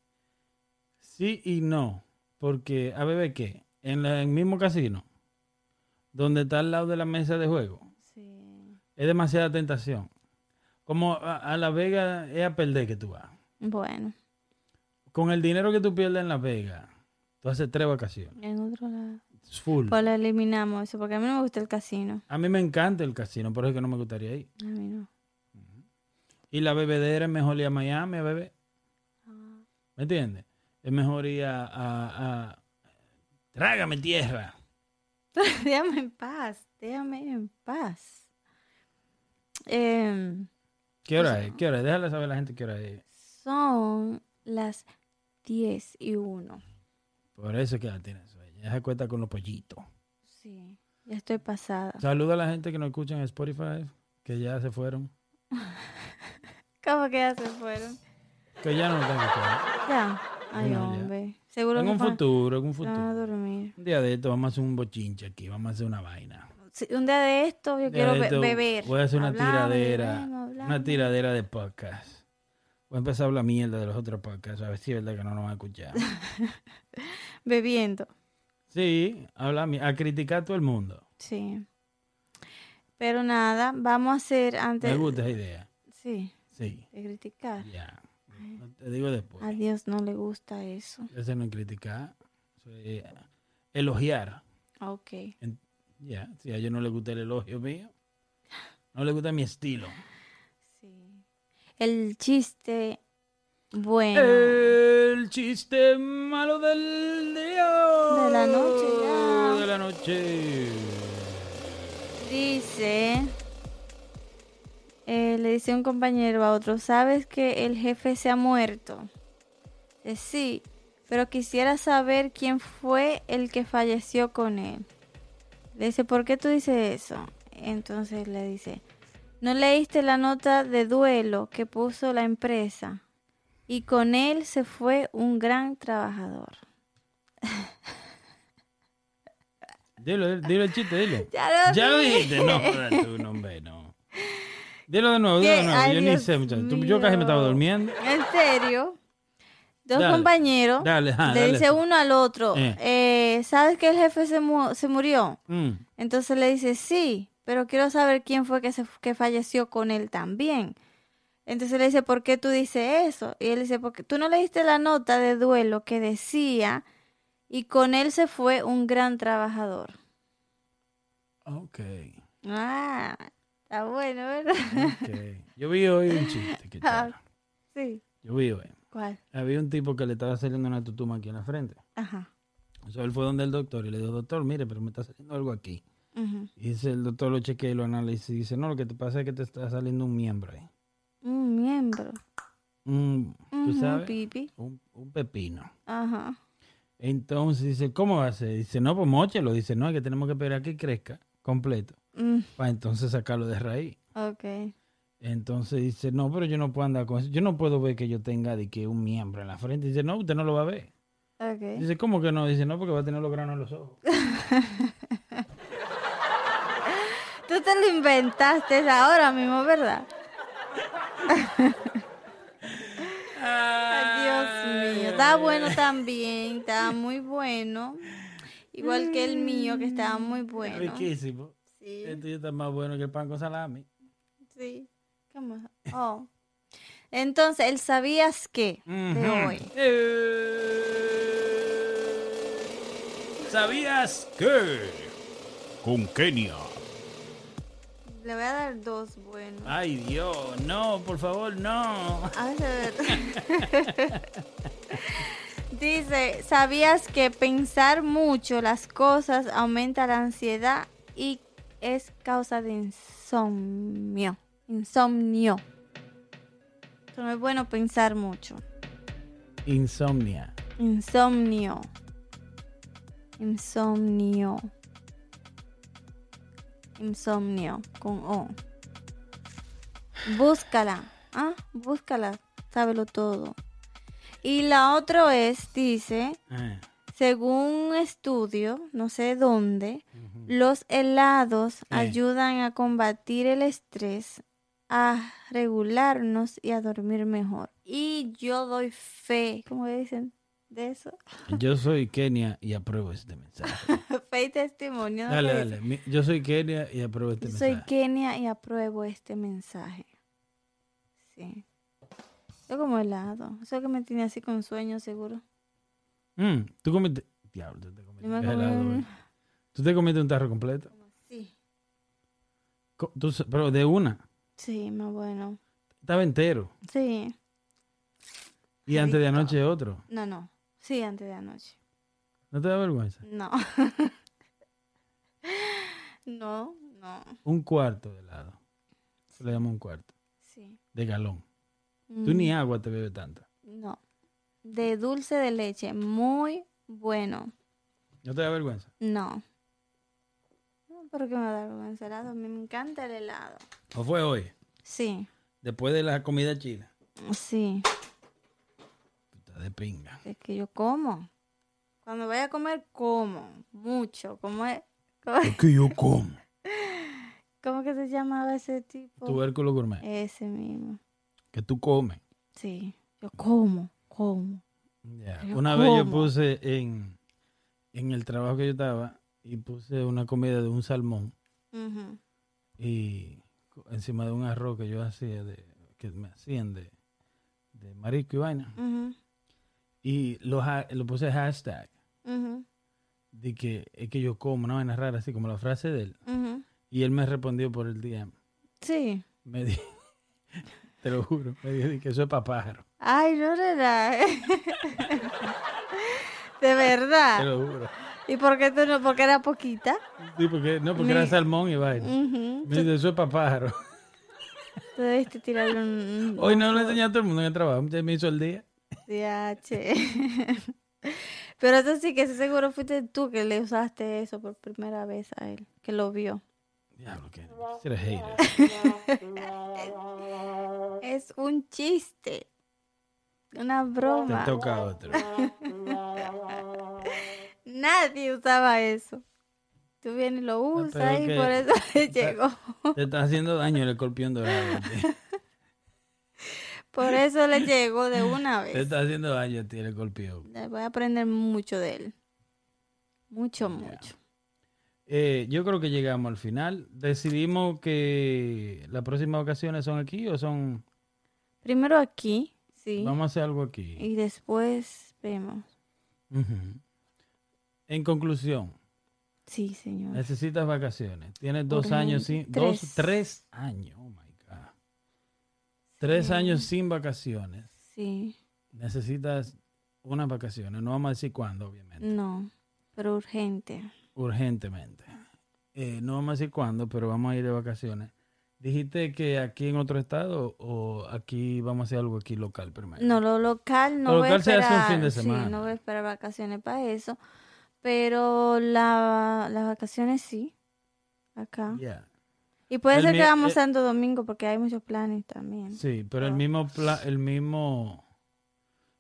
sí y no. Porque, ¿a beber qué? En la- en el mismo casino, donde está al lado de la mesa de juego, Sí. es demasiada tentación. Como a, a La Vega es a perder que tú vas. Bueno, Con el dinero que tú pierdes en Las Vegas, tú haces tres vacaciones. en otro lado. Full. Pues lo eliminamos eso, porque a mí no me gusta el casino. A mí me encanta el casino, por eso es que no me gustaría ir. A mí no. Y la bebedera es mejor ir a Miami a beber. Ah. ¿Me entiendes? Es mejor ir a, a- a- Trágame tierra. déjame en paz, déjame en paz. Em, ¿Qué hora es? ¿Qué hora es? Déjale saber a la gente qué hora es. son las 10 y 1. Por eso es que la tiene sueño. Ya se cuenta con los pollitos. Sí, ya estoy pasada. Saluda a la gente que nos escucha en Spotify, que ya se fueron. ¿Cómo que ya se fueron? Que ya no nos están escuchando. Ya. Ay, No, ya. hombre. Seguro En un futuro, en un se van a futuro. dormir. Un día de esto vamos a hacer un bochinche aquí, vamos a hacer una vaina. Sí, un día de esto yo quiero esto beber. Voy a hacer una Hablamos, tiradera, una tiradera de podcast. Voy a empezar a hablar mierda de los otros podcasts, a ver si es verdad que no nos van a escuchar. Bebiendo. Sí, habla a criticar a todo el mundo. Sí. Pero nada, vamos a hacer antes. Me gusta esa idea. Sí, Sí, de criticar. ya. No te digo después. A Dios no le gusta eso. Eso no es criticar, eso es elogiar. Ok. En- Ya, si a ellos no les gusta el elogio mío, no les gusta mi estilo. Sí. El chiste bueno. El chiste malo del día. De la noche ya. De la noche. Dice, eh, le dice un compañero a otro, ¿sabes que el jefe se ha muerto? Sí, pero quisiera saber quién fue el que falleció con él. Le dice, ¿por qué tú dices eso? Entonces le dice, ¿no leíste la nota de duelo que puso la empresa? Y con él se fue un gran trabajador. Dilo, dilo el chiste, dilo. Ya lo Ya lo dijiste. No, tú, no, hombre, no. Dilo de nuevo, dilo de nuevo. Ay, yo ni sé, muchacho. Tú- Yo casi me estaba durmiendo. En serio. Dos Dale. compañeros Dale, ajá, le dale. dice uno al otro, Eh. eh, ¿sabes que el jefe se, mu- se murió? Mm. Entonces le dice, sí, pero quiero saber quién fue que, se, que falleció con él también. Entonces le dice, ¿por qué tú dices eso? Y él dice, porque tú no leíste la nota de duelo que decía, y con él se fue un gran trabajador. Ok, Ah, está bueno, ¿verdad? ok. Yo vi hoy un chiste. ¿qué tal? sí. Yo vi hoy. ¿Cuál? Había un tipo que le estaba saliendo una tutuma aquí en la frente. Ajá. O sea, él fue donde el doctor y le dijo, doctor, mire, pero me está saliendo algo aquí. Y dice, el doctor lo chequea y lo analiza y dice, no, lo que te pasa es que te está saliendo un miembro ahí. Un ¿Tú sabes? pipi. Un, un pepino. Ajá. Entonces dice, ¿cómo va a ser? Dice, no, pues mochelo. Dice, no, es que tenemos que esperar que crezca completo Mm, para entonces sacarlo de raíz. ok. Entonces dice, no, pero yo no puedo andar con eso. Yo no puedo ver que yo tenga de que un miembro en la frente. Dice, no, usted no lo va a ver. Ok. Dice, ¿cómo que no? Dice, no, porque va a tener los granos en los ojos. Tú te lo inventaste ahora mismo, ¿verdad? Ay, Dios mío. Está bueno también, está muy bueno. Igual que el mío, que estaba muy bueno. Riquísimo. Sí, El tuyo está más bueno que el pan con salami. sí. ¿Qué más? Oh. Entonces, el sabías de Ujú. hoy. Eh, ¿Sabías que? Con Kenia. Le voy a dar dos buenos. Ay, Dios, no, por favor, no. A ver. Dice, ¿sabías que pensar mucho las cosas aumenta la ansiedad y es causa de insomnio? Insomnio. So, No es bueno pensar mucho. Insomnia. Insomnio. Insomnio. Insomnio con O. Búscala. Ah, búscala. Sábelo todo. Y la otra es, dice, Eh, según un estudio, no sé dónde, los helados Eh. ayudan a combatir el estrés, a regularnos y a dormir mejor. Y yo doy fe, ¿cómo dicen de eso? Yo soy Kenia y apruebo este mensaje. fe y testimonio. ¿no? Dale, dale. Yo soy Kenia y apruebo este Yo soy mensaje. Kenia y apruebo este mensaje. Sí. Yo como helado. Eso que me tiene así con sueño, seguro. Mm, ¿Tú comiste? Diablo, tú te comiste helado, un-. ¿Tú te comiste un tarro completo? Sí. Tú pero de una. Sí, más bueno. Estaba entero. Sí. Y antes de anoche otro. No, no. Sí, antes de anoche. ¿No te da vergüenza? No. no, no. Un cuarto de helado. Se le llama un cuarto. Sí. De galón. Tú ni Mm, agua te bebes tanta. No. De dulce de leche. Muy bueno. ¿No te da vergüenza? No. No, ¿Por qué me da vergüenza helado? A mí me encanta el helado. ¿O fue hoy? Sí. Después de la comida china. Sí. Tú estás de pinga. Es que yo como. Cuando vaya a comer, como. Mucho. Como es. ¿Cómo, Es que yo como. cómo que se llamaba ese tipo? Tubérculo gourmet. Ese mismo. Que tú comes. Sí. Yo como. Como. Yo Una vez yo puse en, en el trabajo que yo estaba y puse una comida de un salmón y encima de un arroz que yo hacía de que me hacían de, de marisco y vaina Ujú. Y lo, lo puse hashtag Ujú. de que es que yo como una vaina rara así como la frase de él Ujú. y él me respondió por el día Sí. me di te lo juro me dijo que eso es para pájaro Ay, no era. De te verdad. lo juro ¿Y por qué tú no? Porque era poquita. sí, porque no porque era salmón y vaina Ujú. me dice eso es para pájaro Tú debiste tirarle un. hoy no lo enseñé a todo el mundo en el trabajo me hizo el día DH. Pero eso sí que seguro fuiste tú que le usaste eso por primera vez a él, que lo vio. Diablo, que. Es un chiste. una Te broma. toca otro. Nadie usaba eso. Tú vienes y lo pero usas y por eso le llegó. Te está haciendo daño el escorpión dorado. Por eso le llegó de una Te vez. está haciendo daño a ti el escorpión. Voy a aprender mucho de él. Mucho, mucho. Eh, yo creo que llegamos al final. Decidimos que las próximas vacaciones son aquí o son... Primero aquí, sí. Vamos a hacer algo aquí. Y después vemos. En conclusión, Sí, señor. necesitas vacaciones. Tienes dos años sin... Dos, Tres. años. Oh. Tres Sí. años sin vacaciones. Sí. Necesitas unas vacaciones. No vamos a decir cuándo, obviamente. No, pero urgente. Urgentemente. Eh, no vamos a decir cuándo, pero vamos a ir de vacaciones. Dijiste que aquí en otro estado o aquí vamos a hacer algo aquí local primero. No, lo local no Lo voy a local se hace un esperar. fin de sí, semana. no voy a esperar vacaciones para eso. Pero la, las vacaciones sí. Acá. Yeah. Y puede El ser que vamos eh, Santo Domingo porque hay muchos planes también. Sí, pero el mismo pla- el mismo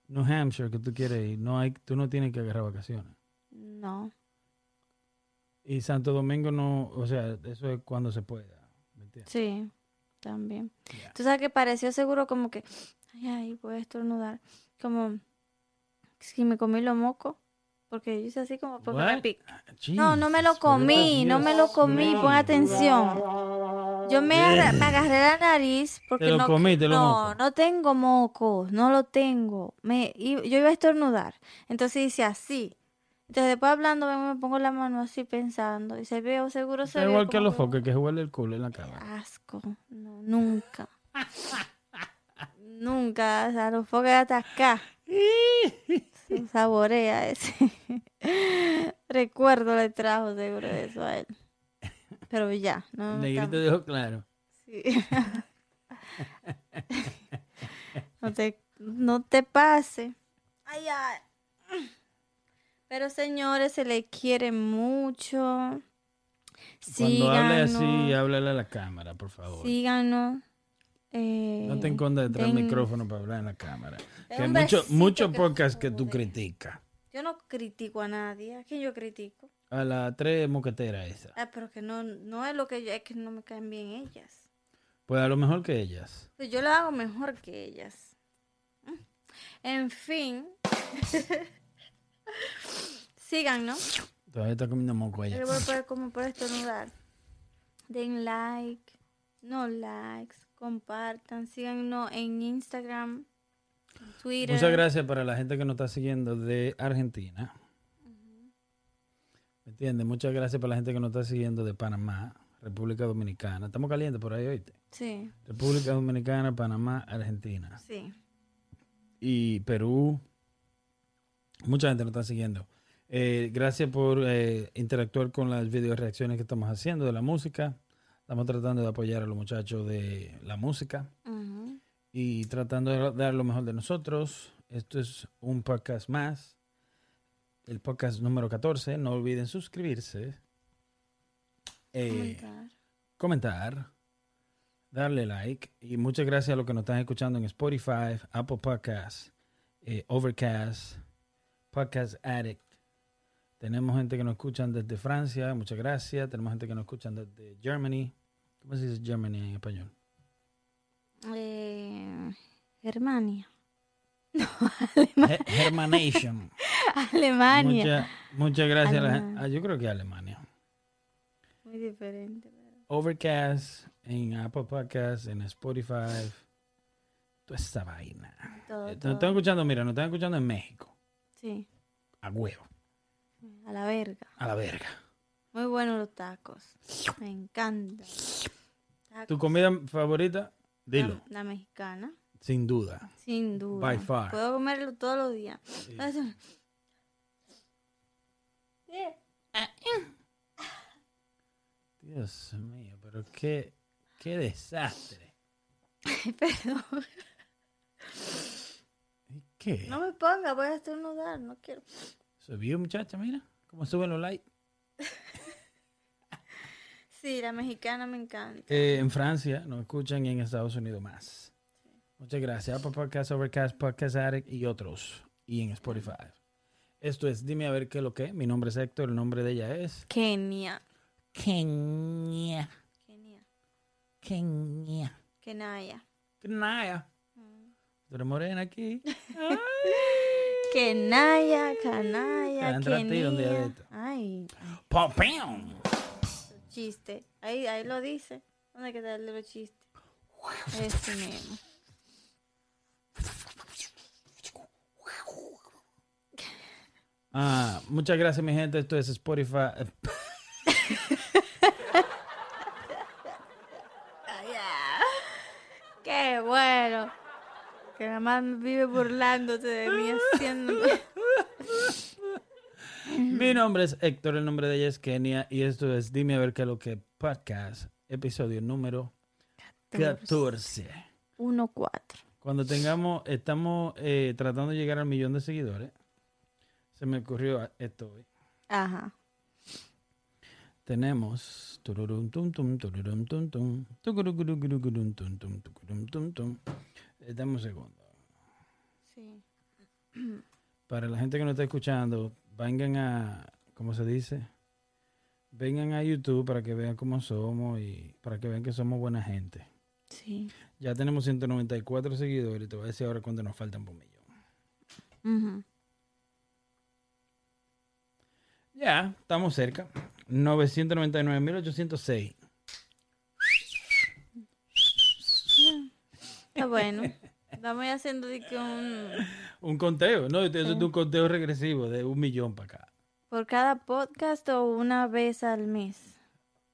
New Hampshire que tú quieres ir, no hay, tú no tienes que agarrar vacaciones. No. Y Santo Domingo no, o sea, eso es cuando se pueda. ¿me entiendes? Sí, también. Ya. Tú sabes que pareció seguro como que, ay, ay, voy a estornudar. Como si me comí los mocos. Porque yo hice así como porque me pic- No, no me lo comí, no me lo comí, pon atención. Yo me, agarra- me agarré la nariz porque Te lo no, comiste, los no, mocos. no tengo mocos, no lo tengo. Me, yo iba a estornudar, entonces hice así. Entonces después hablando me pongo la mano así pensando y se veo seguro se igual que como los que- foques que huele el culo en la cámara. asco, no, nunca. nunca, o sea, los foques hasta acá. Saborea ese. Recuerdo le trajo seguro de eso a él. Pero ya, no. Negrito dejó claro. sí. no, te, no te pase. Ay, ay. Pero señores, se le quiere mucho. Cuando hable así, háblale a la cámara, por favor. Síganos. Eh, No te escondas detrás del micrófono para hablar en la cámara. Den Que un mucho, muchos que tú criticas. Yo no critico a nadie. ¿A quién yo critico? A las tres moqueteras esas. Ah, pero que no, no es lo que yo, es que no me caen bien ellas. Pues a lo mejor que ellas. Pues yo lo hago mejor que ellas. Mm. En fin. Síganos. Todavía está comiendo moco ella. le voy a poner como por estornudar. Den like, no likes, compartan, síganos en Instagram, Twitter. Muchas gracias para la gente que nos está siguiendo de Argentina. ¿Me entiendes? Muchas gracias para la gente que nos está siguiendo de Panamá, República Dominicana. Estamos calientes por ahí, oíste. Sí, República Dominicana, Panamá, Argentina. sí. y Perú. Mucha gente nos está siguiendo. Eh, gracias por eh, interactuar con las video reacciones que estamos haciendo de la música. Estamos tratando de apoyar a los muchachos de la música y tratando de dar lo mejor de nosotros. Esto es un podcast más, el podcast número 14. No olviden suscribirse, eh, Comentar. comentar, darle like y muchas gracias a los que nos están escuchando en Spotify, Apple Podcasts, eh, Overcast, Podcast Addict. Tenemos gente que nos escuchan desde Francia, muchas gracias. Tenemos gente que nos escuchan desde Germany. ¿Cómo se dice Germany en español? Eh, Germania. Ge- Germanation. Alemania. Mucha- muchas gracias. a la gen- Alemania. ah, yo creo que Alemania. Muy diferente. pero- Overcast, en Apple Podcasts, en Spotify. Toda esa vaina. Todo, Nos todo. están escuchando, mira, nos están escuchando en México. Sí, A huevo. A la verga. A la verga. Muy buenos los tacos. Me encanta. ¿Tu comida favorita? Dilo. La, la mexicana, Sin duda. sin duda. By far. Puedo comerlo todos los días. Dios mío, pero qué, qué desastre. Perdón. ¿Y qué? No me ponga, voy a estornudar, no quiero. Subió, muchacha, mira. Cómo suben los likes. Sí, la mexicana me encanta. Eh, en Francia nos escuchan y en Estados Unidos más. Muchas gracias. Apple Podcast, Overcast, Podcast Addict y otros. Y en Spotify. Esto es Dime a ver qué es lo que. Mi nombre es Héctor, el nombre de ella es. Kenia. Kenia. Kenia. Kenia. Kenaya. Naya. Tú eres morena aquí. Kenaya, Canaya, Te entra a ti un día de Kenia. esto. Ay, ¡Popín! chiste. Ahí, ahí lo dice. ¿Dónde queda el los chistes? Ese mismo. Ah, muchas gracias, mi gente. Esto es Spotify. eh, Qué bueno. Vive burlándose de mí haciéndome. Mi nombre es Héctor, el nombre de ella es Kenia. Y esto es Dime a ver qué es lo que podcast, episodio número 14. 1-4. Cuando tengamos, estamos eh, tratando de llegar al millón de seguidores. Se me ocurrió esto hoy. Ajá. Tenemos. Dame un segundo. Sí. Para la gente que no está escuchando, vengan a. ¿Cómo se dice? Vengan a YouTube para que vean cómo somos y para que vean que somos buena gente. Sí. Ya tenemos 194 seguidores. Te voy a decir ahora cuánto nos faltan por un millón. Ya, estamos cerca. 999.806. Está bueno. Estamos haciendo de que un... Un conteo, ¿no? Eso es un conteo regresivo de un millón para acá. Por cada podcast o una vez al mes.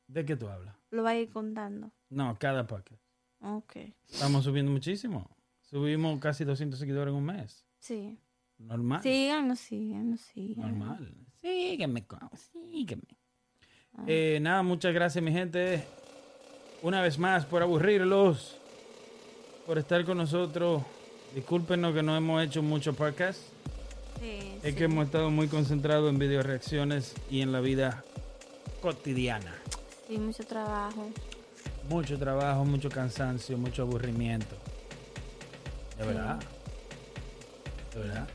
¿De qué tú hablas? Lo va a ir contando. No, cada podcast. Ok. Estamos subiendo muchísimo. Subimos casi 200 seguidores en un mes. Sí. Normal. Síganos, síganos, síganos. Normal. Sígueme, sígueme. Eh, nada, muchas gracias, mi gente. Una vez más por aburrirlos, por estar con nosotros. Discúlpenos que no hemos hecho mucho podcast. Sí, Es sí. que hemos estado muy concentrados en video reacciones y en la vida cotidiana. Sí, mucho trabajo. Mucho trabajo, mucho cansancio, mucho aburrimiento. De verdad. De verdad.